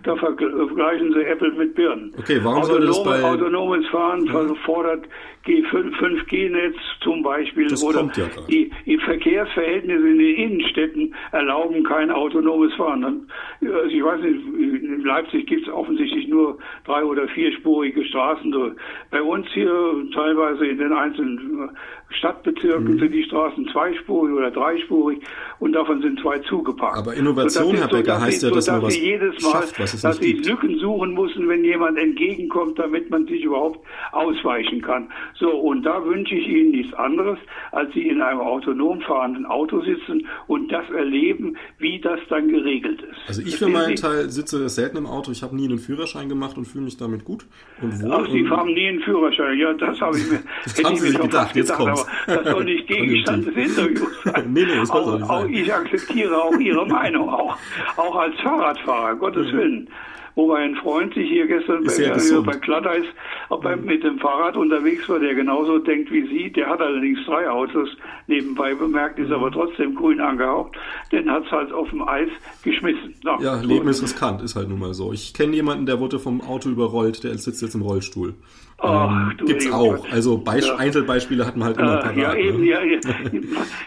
Da vergleichen Sie Apple mit Birnen. Okay, warum Autonome, soll das bei... Autonomes Fahren ja. fordert G5, 5G-Netz zum Beispiel das oder ja die, die, Verkehrsverhältnisse in den Innenstädten erlauben kein autonomes Fahren. also ich weiß nicht, in Leipzig gibt es offensichtlich nur drei- oder vierspurige Straßen. Bei uns hier teilweise in den einzelnen Stadtbezirken mhm. sind die Straßen zweispurig oder dreispurig und davon sind zwei zugeparkt. Aber Innovation, Herr Becker, so, heißt ja, dass, dass man was jedes Mal, schafft, was es dass sie Lücken suchen müssen, wenn jemand entgegenkommt, damit man sich überhaupt ausweichen kann. So, und da wünsche ich Ihnen nichts anderes, als Sie in einem autonom fahrenden Auto sitzen und das erleben, wie das dann geregelt ist. Also ich für meinen Teil sitze selten im Auto. Ich habe nie einen Führerschein gemacht und fühle mich damit gut. Und wo? Ach, Sie haben nie einen Führerschein. Ja, das habe ich mir, das haben Sie sich gedacht. Jetzt kommt aber das soll nicht Gegenstand des Interviews sein. nee, nee, das auch, auch. Ich akzeptiere auch Ihre Meinung, auch, auch als Fahrradfahrer, Gottes Willen. Wobei ein Freund sich hier gestern bei, ja bei Glatteis bei, mit dem Fahrrad unterwegs war, der genauso denkt wie Sie. Der hat allerdings drei Autos nebenbei bemerkt, ist aber trotzdem grün angehaucht. Den hat es halt auf dem Eis geschmissen. Na, ja, Leben ist riskant, ist halt nun mal so. Ich kenne jemanden, der wurde vom Auto überrollt, der sitzt jetzt im Rollstuhl. Ähm, gibt's auch. Also Beisp ja. Einzelbeispiele hat man halt immer äh, parat. Ja, eben, ne? ja, ja.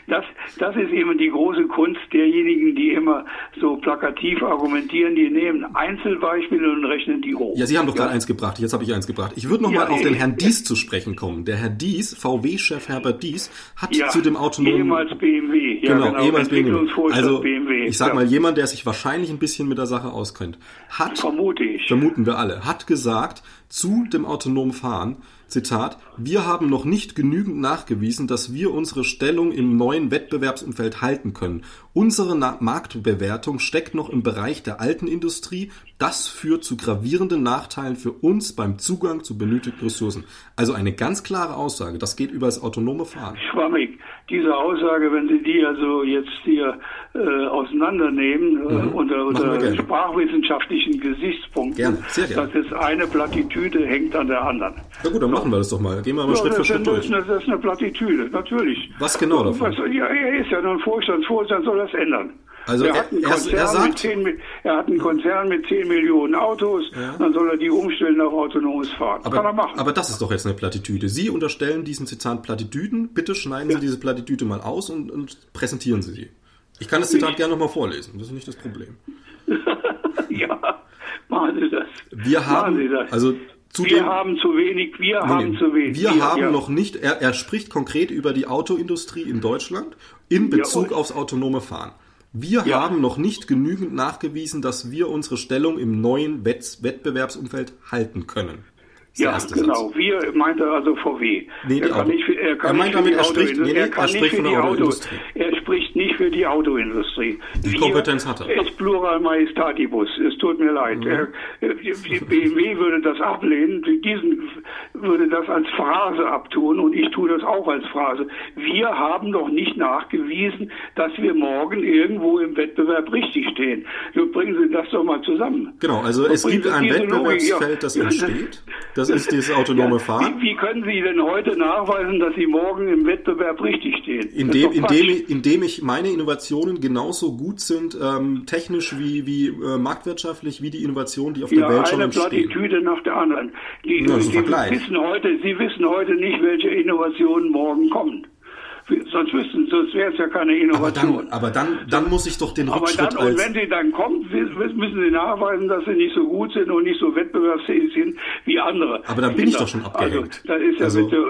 Das, das ist eben die große Kunst derjenigen, die immer so plakativ argumentieren. Die nehmen Einzelbeispiele und rechnen die hoch. Ja, Sie haben doch gerade eins gebracht. Jetzt habe ich eins gebracht. Ich würde noch mal auf den Herrn Dies zu sprechen kommen. Der Herr Dies, VW-Chef Herbert Dies, hat zu dem autonomen... Ehemals BMW. genau, genau, ehemals BMW. Also, BMW. ich sag mal, jemand, der sich wahrscheinlich ein bisschen mit der Sache auskennt, hat... Vermute ich. Vermuten wir alle. Hat gesagt, zu dem autonomen Fahren, Zitat, wir haben noch nicht genügend nachgewiesen, dass wir unsere Stellung im neuen Wettbewerbsumfeld halten können. Unsere Marktbewertung steckt noch im Bereich der alten Industrie. Das führt zu gravierenden Nachteilen für uns beim Zugang zu benötigten Ressourcen. Also eine ganz klare Aussage. Das geht über das autonome Fahren. Schwammig. Diese Aussage, wenn Sie die also jetzt hier äh, auseinandernehmen äh, mhm. unter, unter sprachwissenschaftlichen Gesichtspunkten, gerne. Sehr gerne. das ist eine Plattitüde, hängt an der anderen. Na gut, dann machen wir das doch mal. Gehen wir mal ja, Schritt für Schritt durch. Das ist eine Plattitüde, natürlich. Was genau davon? Was, ja, er ist ja nun Vorstand, Vorstand soll das ändern. Also er, hat einen Konzern, er sagt, 10, er hat einen Konzern mit 10 Millionen Autos, ja. dann soll er die umstellen auf autonomes Fahren. Aber, Kann er machen. Aber das ist doch jetzt eine Plattitüde. Sie unterstellen diesen Zitat Plattitüden. Bitte schneiden ja. Sie diese Plattitüde mal aus und, und, präsentieren Sie sie. Ich kann das Zitat ich, gerne nochmal vorlesen. Das ist nicht das Problem. ja, machen Sie das. Wir haben, das. also Zudem, wir haben zu wenig, wir nee, haben zu wenig. Wir, wir haben ja. noch nicht, er, er, spricht konkret über die Autoindustrie in Deutschland in Bezug ja, aufs autonome Fahren. Wir ja. haben noch nicht genügend nachgewiesen, dass wir unsere Stellung im neuen Wettbewerbsumfeld halten können. Ja, genau. Satz. Wir meint er also VW. Nee, er, kann nicht, er, kann er meint damit, er spricht, nee, er kann er spricht nicht für die Autoindustrie. Auto, er spricht nicht für die Autoindustrie. Die Kompetenz hat er. Es plural majestatibus. Es tut mir leid. Mhm. Er, BMW würde das ablehnen. Diesen würde das als Phrase abtun und ich tue das auch als Phrase. Wir haben noch nicht nachgewiesen, dass wir morgen irgendwo im Wettbewerb richtig stehen. So bringen Sie das doch mal zusammen. Genau, also es gibt ein Wettbewerbsfeld, das entsteht. Das ist dieses autonome Fahren. Wie, wie, können Sie denn heute nachweisen, dass Sie morgen im Wettbewerb richtig stehen? Indem, indem, ich, indem ich meine Innovationen genauso gut sind, ähm, technisch wie, wie äh, marktwirtschaftlich, wie die Innovationen, die auf ja, der Welt schon entstehen. eine Plattitüde nach der anderen. Die, ja, Vergleich. wissen heute, Sie wissen heute nicht, welche Innovationen morgen kommen. Sonst wüssten, sonst wäre es ja keine Innovation. Aber dann, aber dann, dann muss ich doch den aber Rückschritt dann, Und wenn sie dann kommt, müssen sie nachweisen, dass sie nicht so gut sind und nicht so wettbewerbsfähig sind wie andere. Aber dann bin Kinder. ich doch schon abgehängt. Also, das ist ja, also, bitte,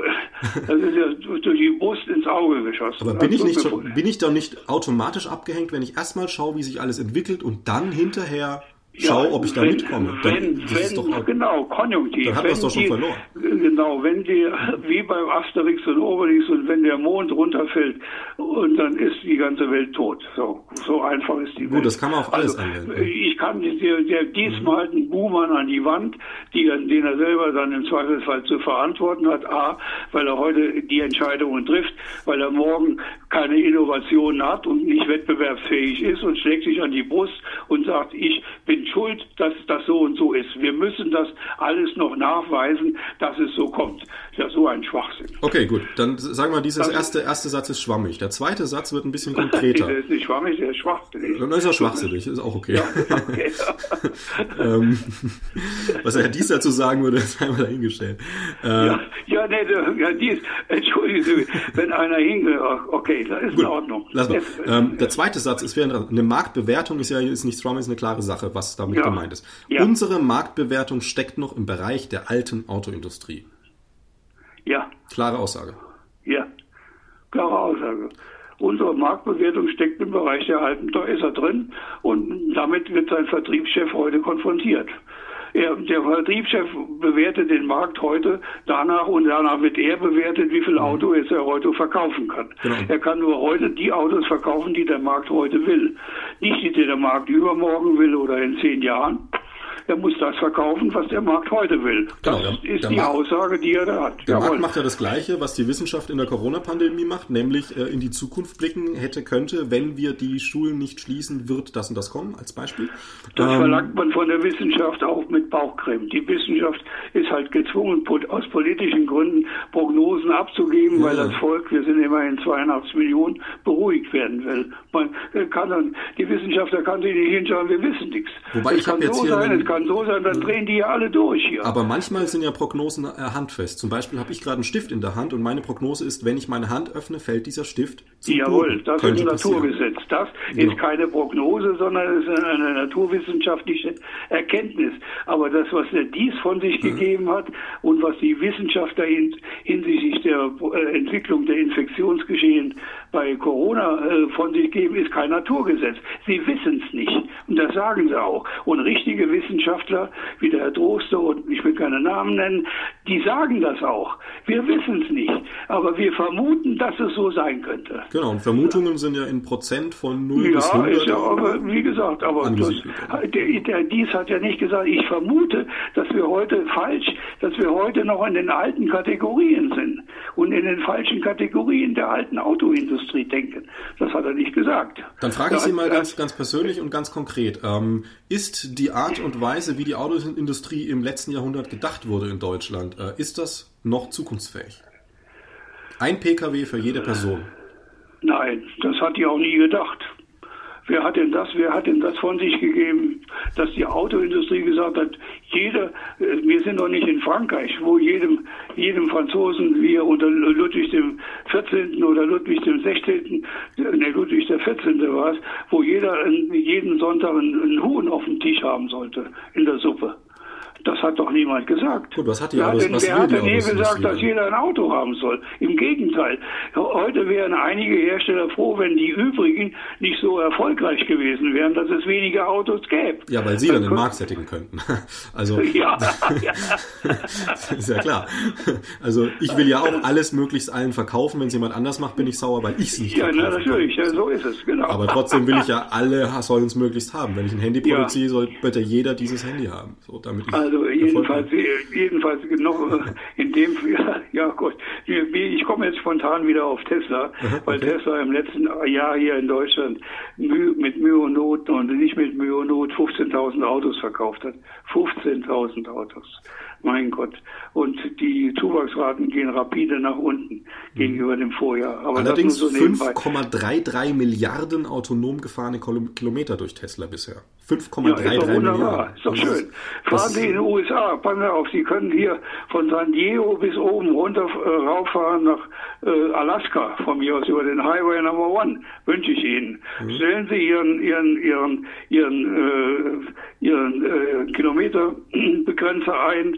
das ist ja durch die Brust ins Auge geschossen. Aber bin ich, nicht schon, bin ich doch nicht automatisch abgehängt, wenn ich erstmal schaue, wie sich alles entwickelt und dann hinterher Schau, ja, ob ich da wenn, mitkomme. Dann, wenn, wenn, doch, genau, Konjunktiv. Dann hat man es doch schon die, verloren. Genau, wenn die, wie beim Asterix und Obelix und wenn der Mond runterfällt und dann ist die ganze Welt tot. So, so einfach ist die Gut, Welt. das kann man auf alles also, anwenden. Ich kann dir, der diesmal mhm. einen Buhmann an die Wand, die, den er selber dann im Zweifelsfall zu verantworten hat. A, weil er heute die Entscheidungen trifft, weil er morgen keine Innovationen hat und nicht wettbewerbsfähig ist und schlägt sich an die Brust und sagt, ich bin schuld, dass das so und so ist. Wir müssen das alles noch nachweisen, dass es so kommt. Ja, so ein Schwachsinn. Okay, gut. Dann sagen wir, dieser erste, erste Satz ist schwammig. Der zweite Satz wird ein bisschen konkreter. der ist nicht schwammig, der ist schwachsinnig. Dann ist er schwachsinnig, ist auch okay. Ja, okay. ähm, was er dies dazu sagen würde, ist einmal dahingestellt. Äh, ja, ja, nee, ja, dies, entschuldigen Sie, wenn einer hingeht, okay, das ist gut, in Ordnung. Lass mal. Ähm, der zweite Satz ist, eine Marktbewertung ist ja ist nicht schwammig, ist eine klare Sache, was damit ja. gemeint ist. Ja. Unsere Marktbewertung steckt noch im Bereich der alten Autoindustrie. Ja. Klare Aussage. Ja, klare Aussage. Unsere Marktbewertung steckt im Bereich der alten, da ist er drin und damit wird sein Vertriebschef heute konfrontiert. Er, der Vertriebschef bewertet den Markt heute danach und danach wird er bewertet, wie viel mhm. Auto er heute verkaufen kann. Genau. Er kann nur heute die Autos verkaufen, die der Markt heute will. Nicht die, die der Markt übermorgen will oder in zehn Jahren er muss das verkaufen, was der Markt heute will. Das genau, der, ist der die Markt, Aussage, die er da hat. Der Jawohl. Markt macht ja das Gleiche, was die Wissenschaft in der Corona-Pandemie macht, nämlich äh, in die Zukunft blicken hätte, könnte, wenn wir die Schulen nicht schließen, wird das und das kommen, als Beispiel. Das ähm, verlangt man von der Wissenschaft auch mit Bauchcreme. Die Wissenschaft ist halt gezwungen, aus politischen Gründen Prognosen abzugeben, ja. weil das Volk, wir sind immerhin 82 Millionen, beruhigt werden will. Man kann dann, die Wissenschaftler kann sich nicht hinschauen, wir wissen nichts. Wobei ich habe jetzt so hier sein, kann so sein, dann drehen die ja alle durch hier. Aber manchmal sind ja Prognosen äh, handfest. Zum Beispiel habe ich gerade einen Stift in der Hand und meine Prognose ist, wenn ich meine Hand öffne, fällt dieser Stift zum Jawohl, Boden. das Könnte ist ein Naturgesetz. Das genau. ist keine Prognose, sondern es ist eine naturwissenschaftliche Erkenntnis. Aber das, was der Dies von sich mhm. gegeben hat und was die Wissenschaftler hinsichtlich der äh, Entwicklung der Infektionsgeschehen bei Corona äh, von sich geben, ist kein Naturgesetz. Sie wissen es nicht. Und das sagen sie auch. Und richtige Wissenschaftler, wie der Herr Droste und ich will keine Namen nennen, die sagen das auch. Wir wissen es nicht. Aber wir vermuten, dass es so sein könnte. Genau, und Vermutungen sind ja in Prozent von 0 ja, bis 100. Ist ja, aber wie gesagt, aber das, der, der Dies hat ja nicht gesagt, ich vermute, dass wir heute falsch, dass wir heute noch in den alten Kategorien sind und in den falschen Kategorien der alten Autoindustrie. Industrie denken. Das hat er nicht gesagt. Dann frage ich Sie mal ganz, ganz persönlich und ganz konkret. Ähm, ist die Art und Weise, wie die Autoindustrie im letzten Jahrhundert gedacht wurde in Deutschland, äh, ist das noch zukunftsfähig? Ein Pkw für jede Person. Nein, das hat die auch nie gedacht. Wer hat denn das, wer hat denn das von sich gegeben, dass die Autoindustrie gesagt hat, jeder, äh, wir sind doch nicht in Frankreich, wo jedem, jedem Franzosen, wie er unter Ludwig dem 14. oder Ludwig dem 16., ne, Ludwig der 14. war es, wo jeder jeden Sonntag einen Huhn auf dem Tisch haben sollte, in der Suppe. Das hat doch niemand gesagt. Gut, was hat die wer hat denn, wer hat denn je gesagt, dass jeder ein Auto haben soll? Im Gegenteil. Heute wären einige Hersteller froh, wenn die übrigen nicht so erfolgreich gewesen wären, dass es weniger Autos gäbe. Ja, weil sie dann, dann den Markt sättigen könnten. Also, ja, ja. ist ja klar. Also, ich will ja auch alles möglichst allen verkaufen. Wenn es jemand anders macht, bin ich sauer, weil ich es nicht Ja, na, natürlich. Ja, so ist es, genau. Aber trotzdem will ich ja, alle sollen es möglichst haben. Wenn ich ein Handy produziere, soll bitte jeder dieses Handy haben. So, damit ich also, also jedenfalls, jedenfalls noch in dem, ja, ja Gott, ich komme jetzt spontan wieder auf Tesla, okay. weil Tesla im letzten Jahr hier in Deutschland mit Mühe und Not und nicht mit Mühe und Not 15.000 Autos verkauft hat. 15.000 Autos. Mein Gott. Und die Zuwachsraten gehen rapide nach unten gegenüber dem Vorjahr. Aber Allerdings so 5,33 Milliarden autonom gefahrene Kilometer durch Tesla bisher. 5,33 ja, Milliarden. Ist doch schön. Fahren Sie in den USA, passen Sie auf, Sie können hier von San Diego bis oben runter äh, rauffahren nach äh, Alaska, von mir aus über den Highway Number One, wünsche ich Ihnen. Mhm. Stellen Sie Ihren, Ihren, Ihren, Ihren, äh, Ihren äh, Kilometerbegrenzer ein,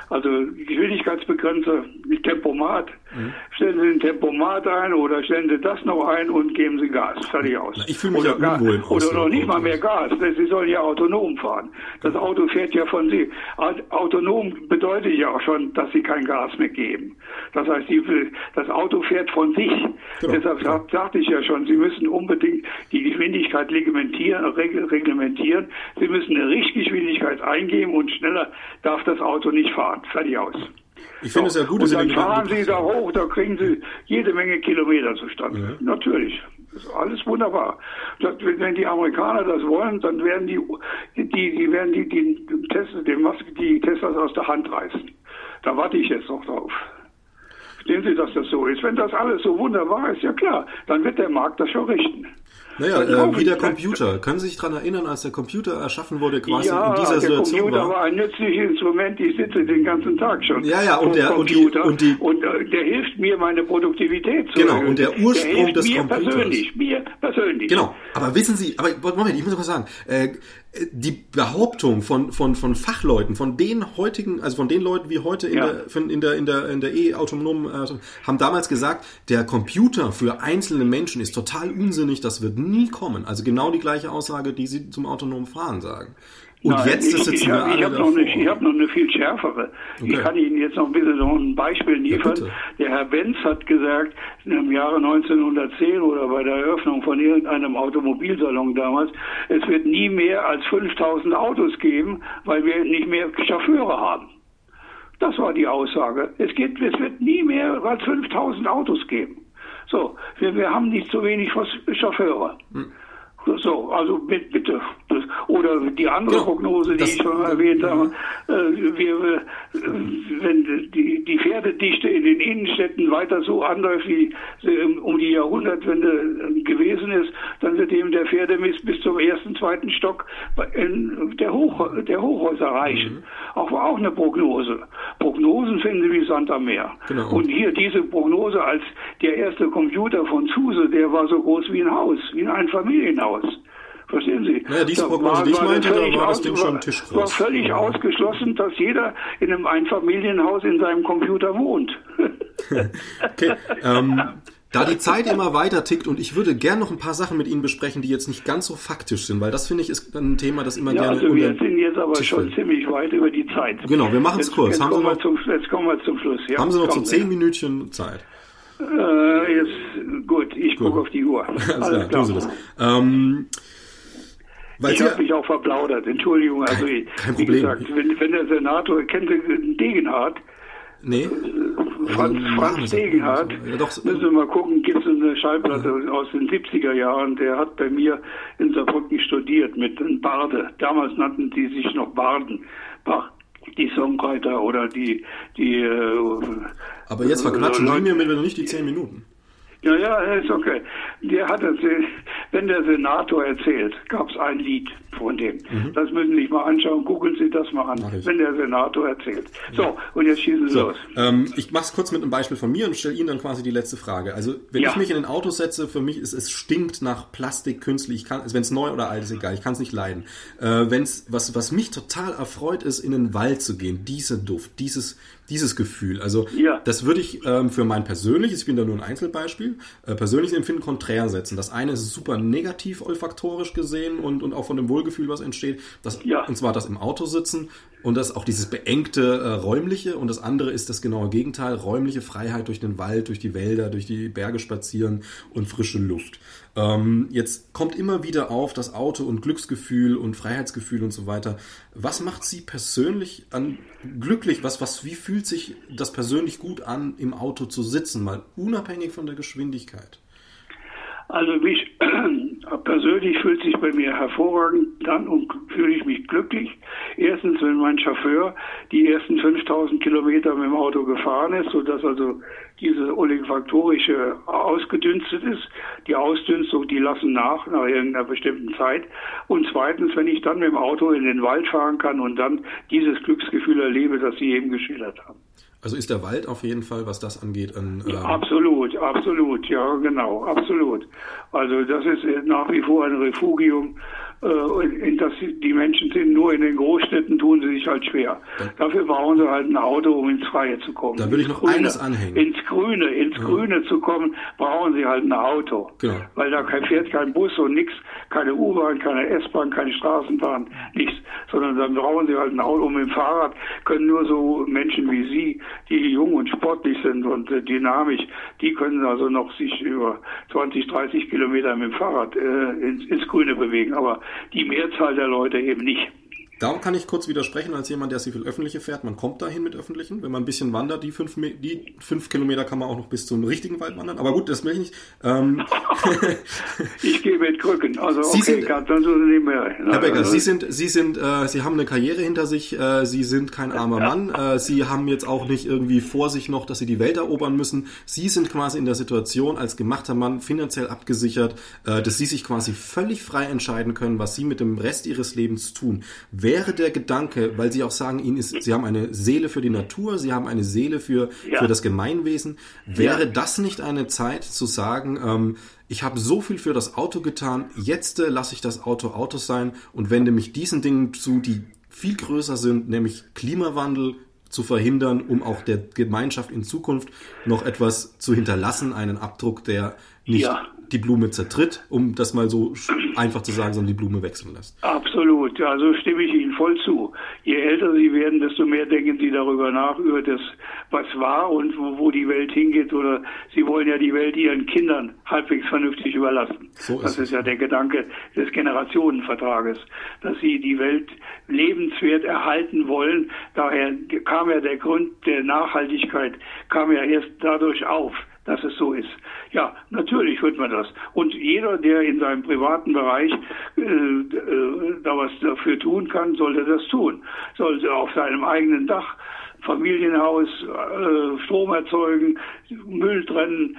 also Geschwindigkeitsbegrenzer, Tempomat. Mhm. Stellen Sie den Tempomat ein oder stellen Sie das noch ein und geben Sie Gas. Fertig aus. Na, ich fühle mich oder ja unwohl im Oder noch nicht mal mehr Gas. Sie sollen ja autonom fahren. Das Auto fährt ja von Sie. Autonom bedeutet ja auch schon, dass Sie kein Gas mehr geben. Das heißt, das Auto fährt von sich. Genau. Deshalb ja. sagte ich ja schon, Sie müssen unbedingt die Geschwindigkeit reglementieren. Sie müssen eine Richtgeschwindigkeit eingeben und schneller darf das Auto nicht fahren. Fertig aus. Ich finde so. es ja gut, dass und dann Sie fahren Sie da hoch, da kriegen Sie jede Menge Kilometer zustande. Ja. Natürlich. Das ist alles wunderbar. Das, wenn die Amerikaner das wollen, dann werden die, die, die werden die, die, Tesla, die Teslas aus der Hand reißen. Da warte ich jetzt noch drauf. Sehen Sie, dass das so ist. Wenn das alles so wunderbar ist, ja klar, dann wird der Markt das schon richten. Naja, äh, wie der Computer. Können Sie sich daran erinnern, als der Computer erschaffen wurde, quasi ja, in dieser Situation der Computer war ein nützliches Instrument. Ich sitze den ganzen Tag schon. Ja, ja, und der Computer und, die, und, die, und äh, der hilft mir, meine Produktivität zu Genau, erhöhen. und der Ursprung der des mir Computers. Persönlich, mir persönlich. Genau, aber wissen Sie, aber Moment, ich muss mal sagen, äh, die Behauptung von, von, von Fachleuten, von den heutigen, also von den Leuten wie heute in ja. der, in der, in der, in der E-autonomen, äh, haben damals gesagt, der Computer für einzelne Menschen ist total unsinnig, das wird nie kommen. Also genau die gleiche Aussage, die sie zum autonomen Fahren sagen. Und Nein, jetzt ist es ich, habe hab noch, eine, ich hab noch eine viel schärfere. Okay. Ich kann Ihnen jetzt noch ein bisschen so ein Beispiel liefern. Ja, der Herr Benz hat gesagt, im Jahre 1910 oder bei der Eröffnung von irgendeinem Automobilsalon damals, es wird nie mehr als 5000 Autos geben, weil wir nicht mehr Chauffeure haben. Das war die Aussage. Es, geht, es wird nie mehr als 5000 Autos geben. So, wir, wir haben nicht so wenig Chauffeure. Hm. So, also bitte. Oder die andere ja, Prognose, die ich schon erwähnt habe, äh, wir, äh, wenn die, die Pferdedichte in den Innenstädten weiter so anläuft, wie sie um die Jahrhundertwende äh, gewesen ist, dann wird eben der Pferdemist bis zum ersten, zweiten Stock in der, Hoch, der Hochhäuser reichen. Mhm. Auch war auch eine Prognose. Prognosen finden Sie wie Sand am Meer. Genau. Und hier diese Prognose als der erste Computer von Zuse, der war so groß wie ein Haus, wie ein Familienhaus. Verstehen Sie? Naja, Prognose, die ich meinte, da war das Ding schon Tischgroß. war völlig ja. ausgeschlossen, dass jeder in einem Einfamilienhaus in seinem Computer wohnt. okay. Ähm, da die Zeit immer weiter tickt und ich würde gern noch ein paar Sachen mit Ihnen besprechen, die jetzt nicht ganz so faktisch sind, weil das finde ich ist ein Thema, das immer ja, gerne. Also wir sind jetzt aber Tisch schon will. ziemlich weit über die Zeit. Genau, wir machen es kurz. Jetzt, haben kommen Sie noch, zum, jetzt kommen wir zum Schluss. Ja, haben Sie noch so zehn Minütchen Zeit? Äh, jetzt gut, ich gucke auf die Uhr. Alles, Alles klar, das. Ähm, ich habe mich auch verplaudert, Entschuldigung. Also, kein, kein wie Problem. gesagt, wenn, wenn der Senator, kennt Sie Degenhardt? Nee. Franz, also, Franz Degenhardt, ja, doch, müssen wir mal gucken, gibt es eine Schallplatte ja. aus den 70er Jahren, der hat bei mir in Saarbrücken studiert mit einem Barde. Damals nannten die sich noch Barden. Die Songwriter oder die, die äh, Aber jetzt verquatschen äh, Sie mir mit nicht die zehn Minuten. Ja, ja, ist okay. Der hat erzählt, wenn der Senator erzählt, gab es ein Lied von dem. Mhm. Das müssen Sie sich mal anschauen, googeln Sie das mal an, wenn der Senator erzählt. So, ja. und jetzt schießen Sie so, los. Ähm, ich mache es kurz mit einem Beispiel von mir und stelle Ihnen dann quasi die letzte Frage. Also, wenn ja. ich mich in ein Auto setze, für mich ist es stinkt nach Plastik, künstlich. Also wenn es neu oder alt ist, egal, ich kann es nicht leiden. Äh, wenn's, was, was mich total erfreut, ist, in den Wald zu gehen. Dieser Duft, dieses dieses Gefühl. Also ja. das würde ich ähm, für mein persönliches, ich bin da nur ein Einzelbeispiel, äh, persönliches Empfinden konträr setzen. Das eine ist super negativ olfaktorisch gesehen und, und auch von dem Wohlgefühl, was entsteht. Das, ja. Und zwar das im Auto sitzen und das auch dieses beengte äh, räumliche und das andere ist das genaue Gegenteil, räumliche Freiheit durch den Wald, durch die Wälder, durch die Berge spazieren und frische Luft. Ähm, jetzt kommt immer wieder auf das Auto und Glücksgefühl und Freiheitsgefühl und so weiter. Was macht Sie persönlich an glücklich? Was, was, wie fühlt sich das persönlich gut an, im Auto zu sitzen, mal unabhängig von der Geschwindigkeit? Also wie ich persönlich fühlt sich bei mir hervorragend dann und fühle ich mich glücklich. Erstens, wenn mein Chauffeur die ersten 5000 Kilometer mit dem Auto gefahren ist, sodass also diese olifaktorische ausgedünstet ist. Die Ausdünstung, die lassen nach nach irgendeiner bestimmten Zeit. Und zweitens, wenn ich dann mit dem Auto in den Wald fahren kann und dann dieses Glücksgefühl erlebe, das Sie eben geschildert haben. Also ist der Wald auf jeden Fall, was das angeht, ein. Ähm absolut, absolut, ja, genau, absolut. Also das ist nach wie vor ein Refugium äh, in das die Menschen sind, nur in den Großstädten tun sie sich halt schwer. Dafür brauchen sie halt ein Auto, um ins Freie zu kommen. Da würde ich noch Grüne, eines anhängen. Ins Grüne, ins ja. Grüne zu kommen, brauchen sie halt ein Auto. Genau. Weil da fährt kein Bus und nichts, keine U-Bahn, keine S-Bahn, keine Straßenbahn, nichts. Sondern dann brauchen sie halt ein Auto. Und mit dem Fahrrad können nur so Menschen wie Sie, die jung und sportlich sind und äh, dynamisch, die können also noch sich über 20, 30 Kilometer mit dem Fahrrad äh, ins, ins Grüne bewegen. Aber die Mehrzahl der Leute eben nicht. Darum kann ich kurz widersprechen, als jemand, der sehr viel öffentliche fährt. Man kommt dahin mit öffentlichen. Wenn man ein bisschen wandert, die fünf, die fünf Kilometer kann man auch noch bis zum richtigen Wald wandern. Aber gut, das will ich nicht. Ähm ich gehe mit Krücken. Also Sie okay, sind, kann, sonst nicht mehr. Herr Becker, Sie sind, Sie sind, äh, Sie haben eine Karriere hinter sich. Äh, Sie sind kein armer Mann. Äh, Sie haben jetzt auch nicht irgendwie vor sich noch, dass Sie die Welt erobern müssen. Sie sind quasi in der Situation als gemachter Mann finanziell abgesichert, äh, dass Sie sich quasi völlig frei entscheiden können, was Sie mit dem Rest Ihres Lebens tun. Wer wäre der Gedanke, weil Sie auch sagen, Ihnen ist, Sie haben eine Seele für die Natur, Sie haben eine Seele für, ja. für das Gemeinwesen. Wäre ja. das nicht eine Zeit zu sagen, ähm, ich habe so viel für das Auto getan, jetzt äh, lasse ich das Auto Auto sein und wende mich diesen Dingen zu, die viel größer sind, nämlich Klimawandel zu verhindern, um auch der Gemeinschaft in Zukunft noch etwas zu hinterlassen, einen Abdruck, der nicht ja die Blume zertritt, um das mal so einfach zu sagen, sondern die Blume wechseln lässt. Absolut, ja, so stimme ich Ihnen voll zu. Je älter Sie werden, desto mehr denken Sie darüber nach, über das, was war und wo, wo die Welt hingeht. Oder Sie wollen ja die Welt Ihren Kindern halbwegs vernünftig überlassen. So ist das ist ja der Gedanke des Generationenvertrages, dass Sie die Welt lebenswert erhalten wollen. Daher kam ja der Grund der Nachhaltigkeit, kam ja erst dadurch auf dass es so ist. Ja, natürlich wird man das. Und jeder, der in seinem privaten Bereich äh, äh, da was dafür tun kann, sollte das tun. Sollte auf seinem eigenen Dach Familienhaus, äh, Strom erzeugen, Müll trennen,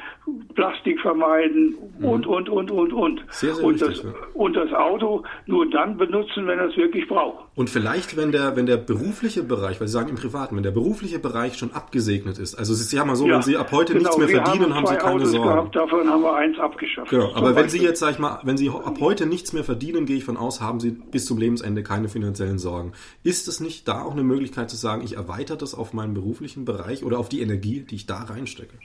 Plastik vermeiden mhm. und, und, und, und, und. Sehr, sehr und, wichtig, das, ja. und das Auto nur dann benutzen, wenn er es wirklich braucht. Und vielleicht, wenn der, wenn der berufliche Bereich, weil Sie sagen im Privaten, wenn der berufliche Bereich schon abgesegnet ist, also es ist ja mal so, ja, wenn Sie ab heute genau, nichts mehr verdienen, haben, haben Sie keine Autos Sorgen. Gehabt, davon haben wir eins abgeschafft. Genau, aber wenn Sie jetzt, sag ich mal, wenn Sie ab heute nichts mehr verdienen, gehe ich von aus, haben Sie bis zum Lebensende keine finanziellen Sorgen. Ist es nicht da auch eine Möglichkeit zu sagen, ich erweitere das auf meinen beruflichen Bereich oder auf die Energie, die ich da reinstecke?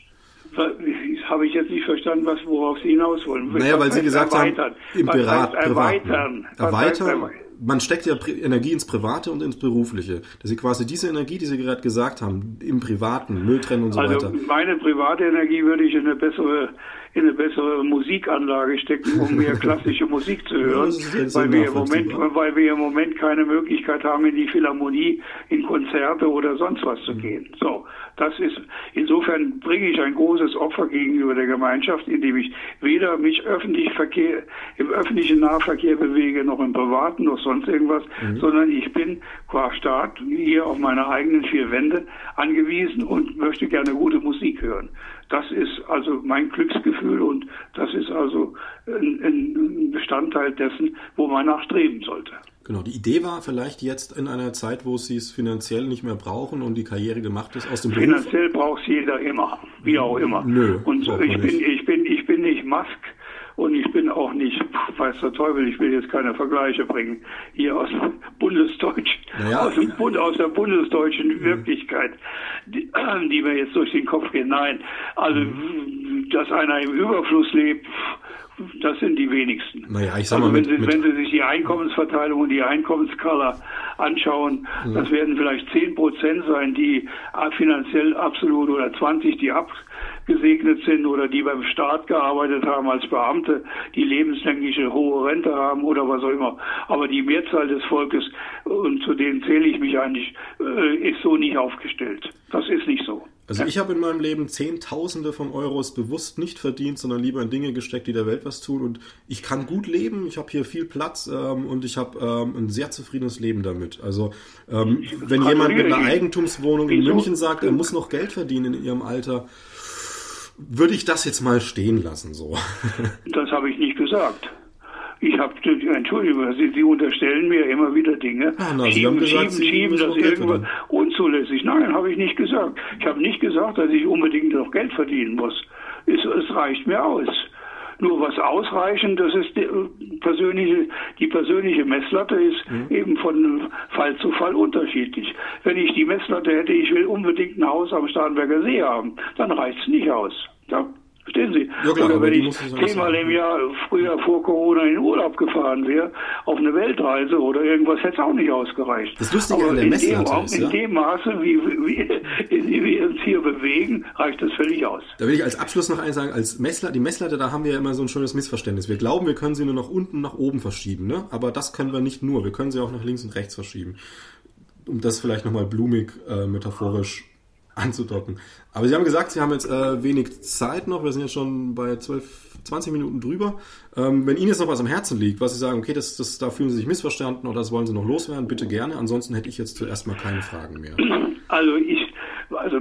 Habe ich jetzt nicht verstanden, was, worauf Sie hinaus wollen. Naja, weil Sie gesagt erweitern? haben, im Privat, erweitern. Erweitern. Man steckt ja Energie ins Private und ins Berufliche. Dass Sie quasi diese Energie, die Sie gerade gesagt haben, im Privaten, Müll trennen und so also weiter. Meine private Energie würde ich in eine bessere in eine bessere Musikanlage stecken, um mehr klassische Musik zu hören, weil, wir im Moment, weil wir im Moment keine Möglichkeit haben, in die Philharmonie, in Konzerte oder sonst was zu mhm. gehen. So, das ist, insofern bringe ich ein großes Opfer gegenüber der Gemeinschaft, indem ich weder mich öffentlich Verkehr, im öffentlichen Nahverkehr bewege, noch im privaten, noch sonst irgendwas, mhm. sondern ich bin qua Staat hier auf meine eigenen vier Wände angewiesen und möchte gerne gute Musik hören. Das ist also mein Glücksgefühl und das ist also ein, ein Bestandteil dessen, wo man nachstreben sollte. Genau, die Idee war vielleicht jetzt in einer Zeit, wo sie es finanziell nicht mehr brauchen und die Karriere gemacht ist aus dem Beruf. Finanziell braucht es jeder immer, wie auch immer. Nö, und ich bin, ich bin, ich bin nicht Musk und ich bin auch nicht, weiß der Teufel, ich will jetzt keine Vergleiche bringen, hier aus dem Bundesdeutsch, naja, aus, dem Bund, aus der bundesdeutschen Wirklichkeit, die, die, mir jetzt durch den Kopf gehen. Nein, also, mhm. dass einer im Überfluss lebt, das sind die wenigsten. Naja, ich sag also mal, wenn, mit, Sie, wenn Sie sich die Einkommensverteilung und die Einkommensskala anschauen, mhm. das werden vielleicht 10 Prozent sein, die finanziell absolut oder 20, die ab gesegnet sind oder die beim Staat gearbeitet haben als Beamte, die lebenslängliche hohe Rente haben oder was auch immer. Aber die Mehrzahl des Volkes, und zu denen zähle ich mich eigentlich, äh, ist so nicht aufgestellt. Das ist nicht so. Also ich habe in meinem Leben Zehntausende von Euros bewusst nicht verdient, sondern lieber in Dinge gesteckt, die der Welt was tun. Und ich kann gut leben, ich habe hier viel Platz ähm, und ich habe ähm, ein sehr zufriedenes Leben damit. Also ähm, wenn jemand mit einer Eigentumswohnung in München sagt, er muss noch Geld verdienen in ihrem Alter, würde ich das jetzt mal stehen lassen so. Das habe ich nicht gesagt. Ich habe, Entschuldigung, Sie, Sie, unterstellen mir immer wieder Dinge. Ja, na, schieben, gesagt, schieben, schieben, das irgendwas unzulässig. Nein, habe ich nicht gesagt. Ich habe nicht gesagt, dass ich unbedingt noch Geld verdienen muss. Es, es reicht mir aus. Nur was ausreichend, das ist die persönliche, die persönliche Messlatte ist mhm. eben von Fall zu Fall unterschiedlich. Wenn ich die Messlatte hätte, ich will unbedingt ein Haus am Starnberger See haben, dann reicht es nicht aus. Ja. Verstehen Sie? Ja, klar, Oder wenn ich zehnmal im Jahr früher vor Corona in den Urlaub gefahren wäre, auf eine Weltreise oder irgendwas, hätte es auch nicht ausgereicht. Das Lustige Aber an der in, dem, ist, in ja? dem Maße, wie, wie, wie, wir uns hier bewegen, reicht das völlig aus. Da will ich als Abschluss noch eins sagen, als Messlatte, die Messlatte, da haben wir ja immer so ein schönes Missverständnis. Wir glauben, wir können sie nur nach unten, nach oben verschieben, ne? Aber das können wir nicht nur. Wir können sie auch nach links und rechts verschieben. Um das vielleicht nochmal blumig äh, metaphorisch anzudocken. Aber Sie haben gesagt, Sie haben jetzt äh, wenig Zeit noch. Wir sind jetzt schon bei 12, 20 Minuten drüber. Ähm, wenn Ihnen jetzt noch was am Herzen liegt, was Sie sagen, okay, das, das, da fühlen Sie sich missverstanden oder das wollen Sie noch loswerden, bitte gerne. Ansonsten hätte ich jetzt zuerst mal keine Fragen mehr. Also ich also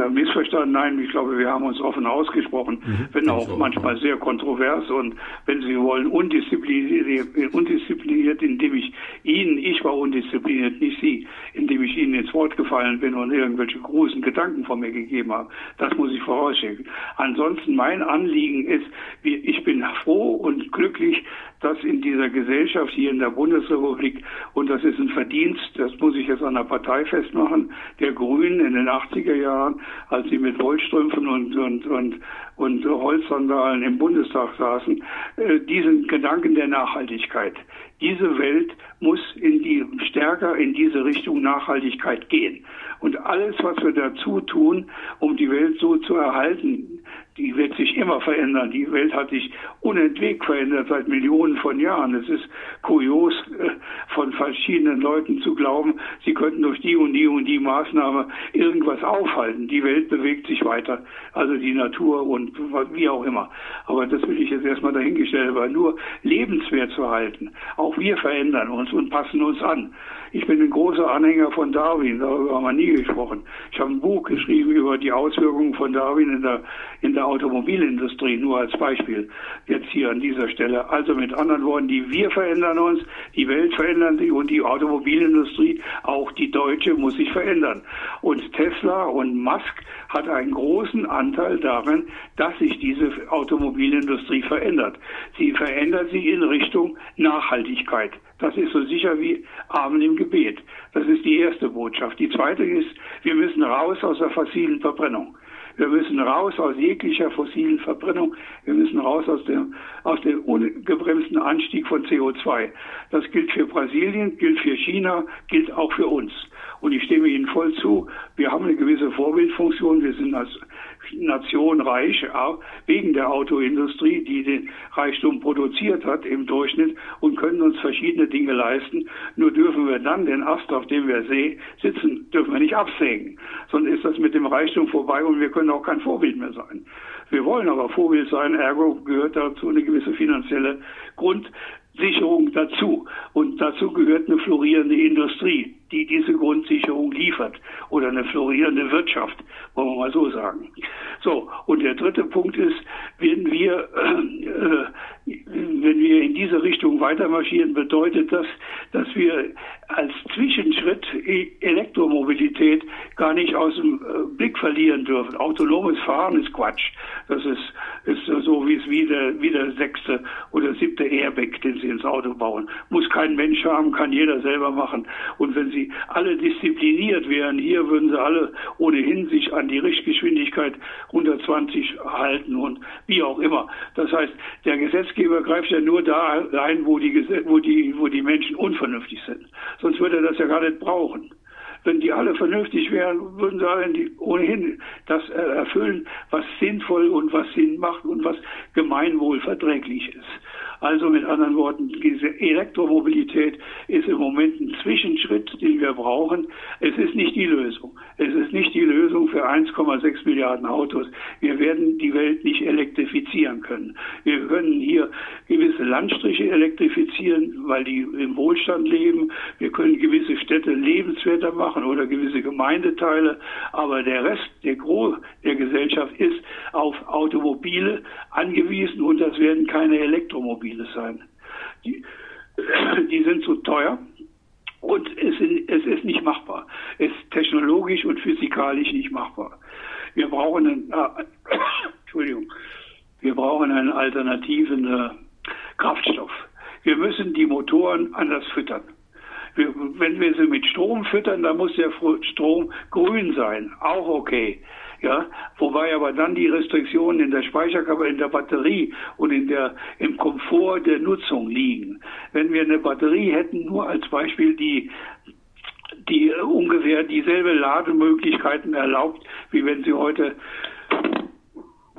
oder missverstanden, nein, ich glaube, wir haben uns offen ausgesprochen, mhm, wenn auch manchmal sehr kontrovers. Und wenn Sie wollen, undiszipliniert, undiszipliniert, indem ich Ihnen, ich war undiszipliniert, nicht Sie, indem ich Ihnen ins Wort gefallen bin und irgendwelche großen Gedanken von mir gegeben habe. Das muss ich vorausschicken. Ansonsten mein Anliegen ist, ich bin froh und glücklich, dass in dieser Gesellschaft hier in der Bundesrepublik, und das ist ein Verdienst, das muss ich jetzt an der Partei festmachen, der Grünen in den 80er Jahren, als sie mit Wollstrümpfen und, und, und, und Holzsandalen im Bundestag saßen, äh, diesen Gedanken der Nachhaltigkeit. Diese Welt muss in die, stärker in diese Richtung Nachhaltigkeit gehen. Und alles, was wir dazu tun, um die Welt so zu erhalten, die wird sich immer verändern. Die Welt hat sich unentwegt verändert seit Millionen von Jahren. Es ist kurios äh, von verschiedenen Leuten zu glauben, sie könnten durch die und die und die Maßnahme irgendwas aufhalten. Die Welt bewegt sich weiter, also die Natur und wie auch immer. Aber das will ich jetzt erstmal dahingestellt, weil nur lebenswert zu halten. Auch wir verändern uns und passen uns an. Ich bin ein großer Anhänger von Darwin, darüber haben wir nie gesprochen. Ich habe ein Buch geschrieben über die Auswirkungen von Darwin in der, in der Automobilindustrie, nur als Beispiel, jetzt hier an dieser Stelle. Also mit anderen Worten, die wir verändern uns, die Welt verändert sich und die Automobilindustrie, auch die deutsche, muss sich verändern. Und Tesla und Musk hat einen großen Anteil daran, dass sich diese Automobilindustrie verändert. Sie verändert sich in Richtung Nachhaltigkeit. Das ist so sicher wie Amen im Gebet. Das ist die erste Botschaft. Die zweite ist, wir müssen raus aus der fossilen Verbrennung. Wir müssen raus aus jeglicher fossilen Verbrennung. Wir müssen raus aus dem, aus dem ungebremsten Anstieg von CO2. Das gilt für Brasilien, gilt für China, gilt auch für uns. Und ich stimme Ihnen voll zu. Wir haben eine gewisse Vorbildfunktion. Wir sind als Nation reich, wegen der Autoindustrie, die den Reichtum produziert hat im Durchschnitt und können uns verschiedene Dinge leisten. Nur dürfen wir dann den Ast, auf dem wir sitzen, dürfen wir nicht absägen. Sonst ist das mit dem Reichtum vorbei und wir können auch kein Vorbild mehr sein. Wir wollen aber Vorbild sein, ergo gehört dazu eine gewisse finanzielle Grundsicherung dazu. Und dazu gehört eine florierende Industrie die diese Grundsicherung liefert oder eine florierende Wirtschaft, wollen wir mal so sagen. So, und der dritte Punkt ist, wenn wir, äh, wenn wir in diese Richtung weitermarschieren, bedeutet das, dass wir als Zwischenschritt e-, Elektromobilität gar nicht aus dem äh, Blick verlieren dürfen. Autonomes Fahren ist Quatsch. Das ist, ist so wie es wie der, wie der sechste oder siebte Airbag, den Sie ins Auto bauen. Muss kein Mensch haben, kann jeder selber machen. Und wenn Sie alle diszipliniert wären, hier würden sie alle ohnehin sich an die Richtgeschwindigkeit 120 halten und wie auch immer. Das heißt, der Gesetzgeber greift ja nur da ein, wo die, wo die, wo die Menschen unvernünftig sind. Sonst würde er das ja gar nicht brauchen. Wenn die alle vernünftig wären, würden sie ohnehin das erfüllen, was sinnvoll und was Sinn macht und was gemeinwohlverträglich ist. Also mit anderen Worten, diese Elektromobilität ist im Moment ein Zwischenschritt, den wir brauchen. Es ist nicht die Lösung. Es ist nicht die Lösung für 1,6 Milliarden Autos. Wir werden die Welt nicht elektrifizieren können. Wir können hier gewisse Landstriche elektrifizieren, weil die im Wohlstand leben. Wir können gewisse Städte lebenswerter machen oder gewisse Gemeindeteile. Aber der Rest, der Gros der Gesellschaft ist auf Automobile angewiesen und das werden keine Elektromobile sein. Die, die sind zu teuer. Und es, es ist nicht machbar. Es ist technologisch und physikalisch nicht machbar. Wir brauchen einen, äh, Entschuldigung, wir brauchen einen alternativen äh, Kraftstoff. Wir müssen die Motoren anders füttern. Wenn wir sie mit Strom füttern, dann muss der Strom grün sein. Auch okay. Ja, wobei aber dann die Restriktionen in der Speicherkapazität, in der Batterie und in der, im Komfort der Nutzung liegen. Wenn wir eine Batterie hätten, nur als Beispiel, die die ungefähr dieselbe Lademöglichkeiten erlaubt, wie wenn Sie heute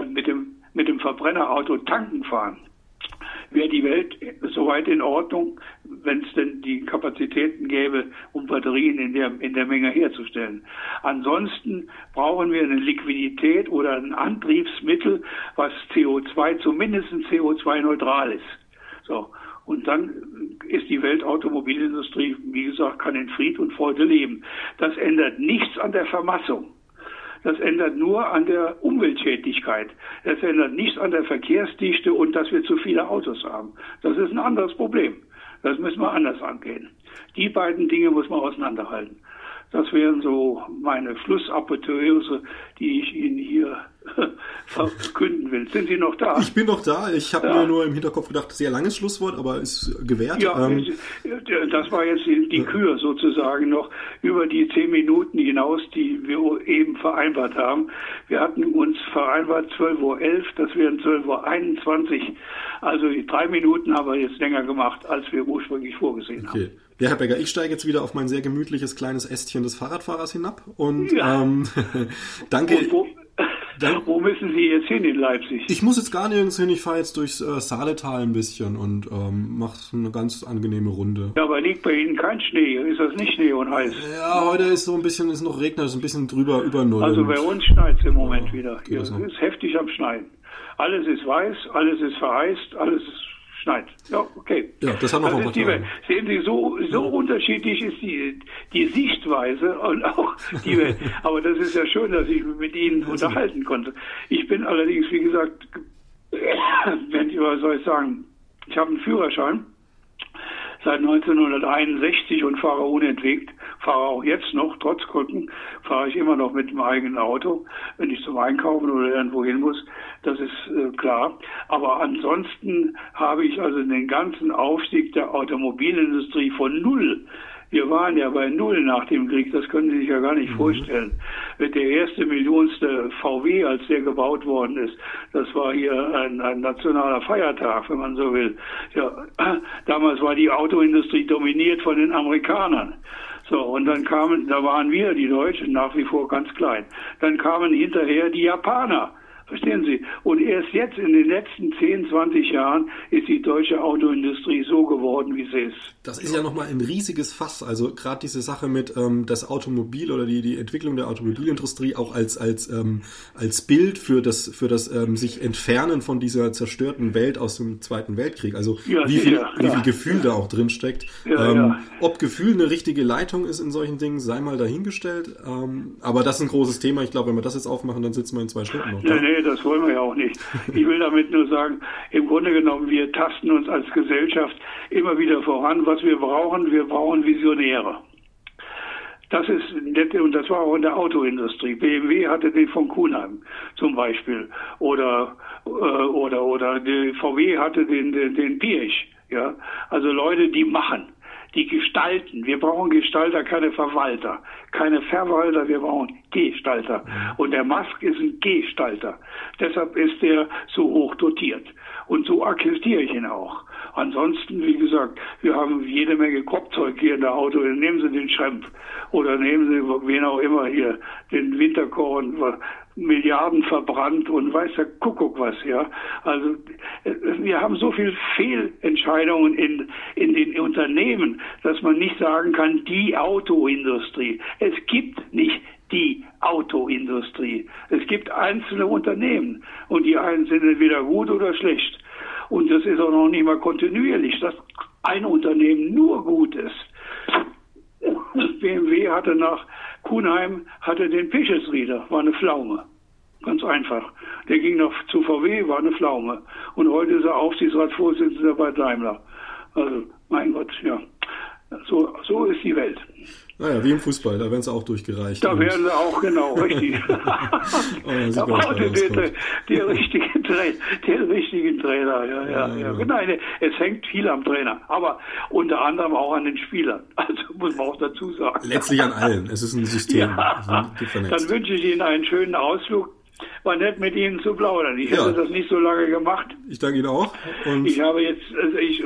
mit dem, mit dem Verbrennerauto tanken fahren wäre die Welt soweit in Ordnung, wenn es denn die Kapazitäten gäbe, um Batterien in der, in der Menge herzustellen. Ansonsten brauchen wir eine Liquidität oder ein Antriebsmittel, was CO2, zumindest CO2-neutral ist. So. Und dann ist die Weltautomobilindustrie, wie gesagt, kann in Fried und Freude leben. Das ändert nichts an der Vermassung. Das ändert nur an der Umweltschädlichkeit. Das ändert nichts an der Verkehrsdichte und dass wir zu viele Autos haben. Das ist ein anderes Problem. Das müssen wir anders angehen. Die beiden Dinge muss man auseinanderhalten. Das wären so meine Schlussapotheose, die ich Ihnen hier verkünden will. Sind Sie noch da? Ich bin noch da. Ich habe ja. mir nur im Hinterkopf gedacht, sehr langes Schlusswort, aber ist gewährt. Ja, ähm, das war jetzt die, die Kür sozusagen noch über die zehn Minuten hinaus, die wir eben vereinbart haben. Wir hatten uns vereinbart 12.11 Uhr, das wären 12.21 Uhr. Also die drei Minuten haben wir jetzt länger gemacht, als wir ursprünglich vorgesehen okay. haben. Ja, Herr Becker, ich steige jetzt wieder auf mein sehr gemütliches kleines Ästchen des Fahrradfahrers hinab und ja. ähm, danke. Und wo, dann, wo müssen Sie jetzt hin in Leipzig? Ich muss jetzt gar nirgends hin. Ich fahre jetzt durchs äh, Saaletal ein bisschen und ähm, mache eine ganz angenehme Runde. Ja, aber liegt bei Ihnen kein Schnee? Ist das nicht Schnee und heiß? Ja, heute ist so ein bisschen, ist noch Regner, ist ein bisschen drüber über Null. Also bei uns schneit es im Moment ja, wieder. Es ist heftig am Schneien. Alles ist weiß, alles ist vereist, alles ist schneit. Ja, okay. Ja, das haben wir das die. Sehen Sie, so, so unterschiedlich ist die, die Sichtweise und auch die Welt. Aber das ist ja schön, dass ich mich mit Ihnen unterhalten konnte. Ich bin allerdings, wie gesagt, wenn ich, was soll ich sagen, ich habe einen Führerschein seit 1961 und fahre unentwegt, fahre auch jetzt noch, trotz Krücken, fahre ich immer noch mit dem eigenen Auto, wenn ich zum Einkaufen oder irgendwo hin muss, das ist äh, klar. Aber ansonsten habe ich also den ganzen Aufstieg der Automobilindustrie von null wir waren ja bei Null nach dem Krieg, das können Sie sich ja gar nicht mhm. vorstellen. Der erste millionste VW, als der gebaut worden ist, das war hier ein, ein nationaler Feiertag, wenn man so will. Ja, damals war die Autoindustrie dominiert von den Amerikanern. So, und dann kamen, da waren wir, die Deutschen, nach wie vor ganz klein. Dann kamen hinterher die Japaner. Verstehen Sie? Und erst jetzt in den letzten 10, 20 Jahren ist die deutsche Autoindustrie so geworden, wie sie ist. Das ist ja nochmal ein riesiges Fass. Also gerade diese Sache mit ähm, das Automobil oder die, die Entwicklung der Automobilindustrie auch als, als, ähm, als Bild für das, für das ähm, sich Entfernen von dieser zerstörten Welt aus dem Zweiten Weltkrieg. Also ja, wie, viel, ja, wie viel Gefühl da auch drin steckt. Ja, ähm, ob Gefühl eine richtige Leitung ist in solchen Dingen, sei mal dahingestellt. Ähm, aber das ist ein großes Thema. Ich glaube, wenn wir das jetzt aufmachen, dann sitzen wir in zwei Stunden noch. Da. Nee, das wollen wir ja auch nicht. Ich will damit nur sagen, im Grunde genommen, wir tasten uns als Gesellschaft immer wieder voran. Was wir brauchen, wir brauchen Visionäre. Das ist nett, und das war auch in der Autoindustrie. BMW hatte den von Kuhnheim zum Beispiel. Oder, äh, oder, oder VW hatte den, den, den Pirch. Ja, also Leute, die machen die gestalten. Wir brauchen Gestalter, keine Verwalter. Keine Verwalter, wir brauchen Gestalter. Und der Musk ist ein Gestalter. Deshalb ist er so hoch dotiert. Und so akzeptiere ich ihn auch. ansonsten, wie gesagt, wir haben jede Menge Kopfzeug hier in der Auto. Nehmen Sie den Schrempf oder nehmen Sie wen auch immer hier, den Winterkorn, Milliarden verbrannt und weiß der Kuckuck was, ja. Also wir haben so viel Fehlentscheidungen in, in den Unternehmen, dass man nicht sagen kann, die Autoindustrie. Es gibt nicht die Autoindustrie. Es gibt einzelne Unternehmen und die einen sind entweder gut oder schlecht. Und das ist auch noch nicht mal kontinuierlich, dass ein Unternehmen nur gut ist. BMW hatte nach Kuhnheim hatte den Pichesrieder, war eine Pflaume. Ganz einfach. Der ging noch zu VW, war eine Pflaume. Und heute ist er Aufsichtsratsvorsitzender bei Daimler. Also, mein Gott, ja. So, so ist die Welt. Naja, wie im Fußball, da werden sie auch durchgereicht. Da werden sie auch, genau, richtig. oh, da braucht der, der, der, richtige Trainer, der richtige Trainer, ja, ja, ja. ja. Nein, es hängt viel am Trainer, aber unter anderem auch an den Spielern. Also muss man auch dazu sagen. Letztlich an allen. Es ist ein System. Ja. Dann wünsche ich Ihnen einen schönen Ausflug war nett mit Ihnen zu plaudern. Ich ja. hätte das nicht so lange gemacht. Ich danke Ihnen auch. Und ich habe jetzt, also ich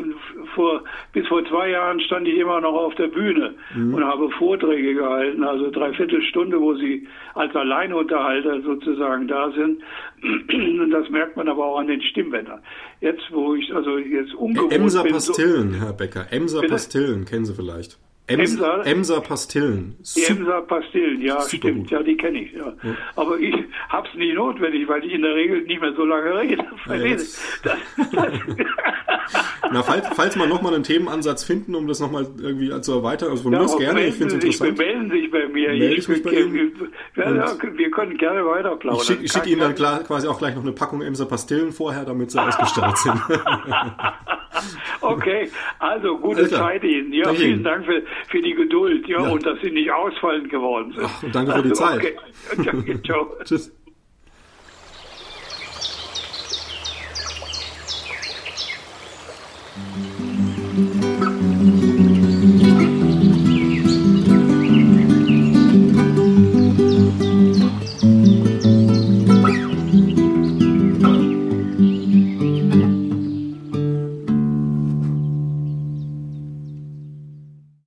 vor bis vor zwei Jahren stand ich immer noch auf der Bühne mhm. und habe Vorträge gehalten, also dreiviertel Stunde, wo Sie als Alleinunterhalter sozusagen da sind. Und das merkt man aber auch an den Stimmbändern. Jetzt, wo ich also jetzt umgewohnt Emser bin. Emser Pastillen, so, Herr Becker. Emser Pastillen kennen Sie vielleicht. Emser, Emser Pastillen. Die Emser Pastillen, ja, Super stimmt. Gut. Ja, die kenne ich. Ja. ja. Aber ich habe es nicht notwendig, weil ich in der Regel nicht mehr so lange rede. Ja, das, das, Na, falls, falls man nochmal einen Themenansatz finden, um das nochmal irgendwie zu erweitern, also von ja, mir aus gerne, ich finde es interessant. melden sich bei mir. Melde ich, ich mich bei Ihnen. Ja, wir können gerne weiter plaudern. Ich schicke schick Ihnen dann klar, quasi auch gleich noch eine Packung Emser Pastillen vorher, damit Sie ausgestattet sind. okay, also gute Zeit Ihnen. Ja, Danke vielen Ihnen. Dank für, für die Geduld ja, ja, und dass Sie nicht ausfallend geworden sind. Ach, und danke für die also, Zeit. Okay. Danke, ciao. Tschüss.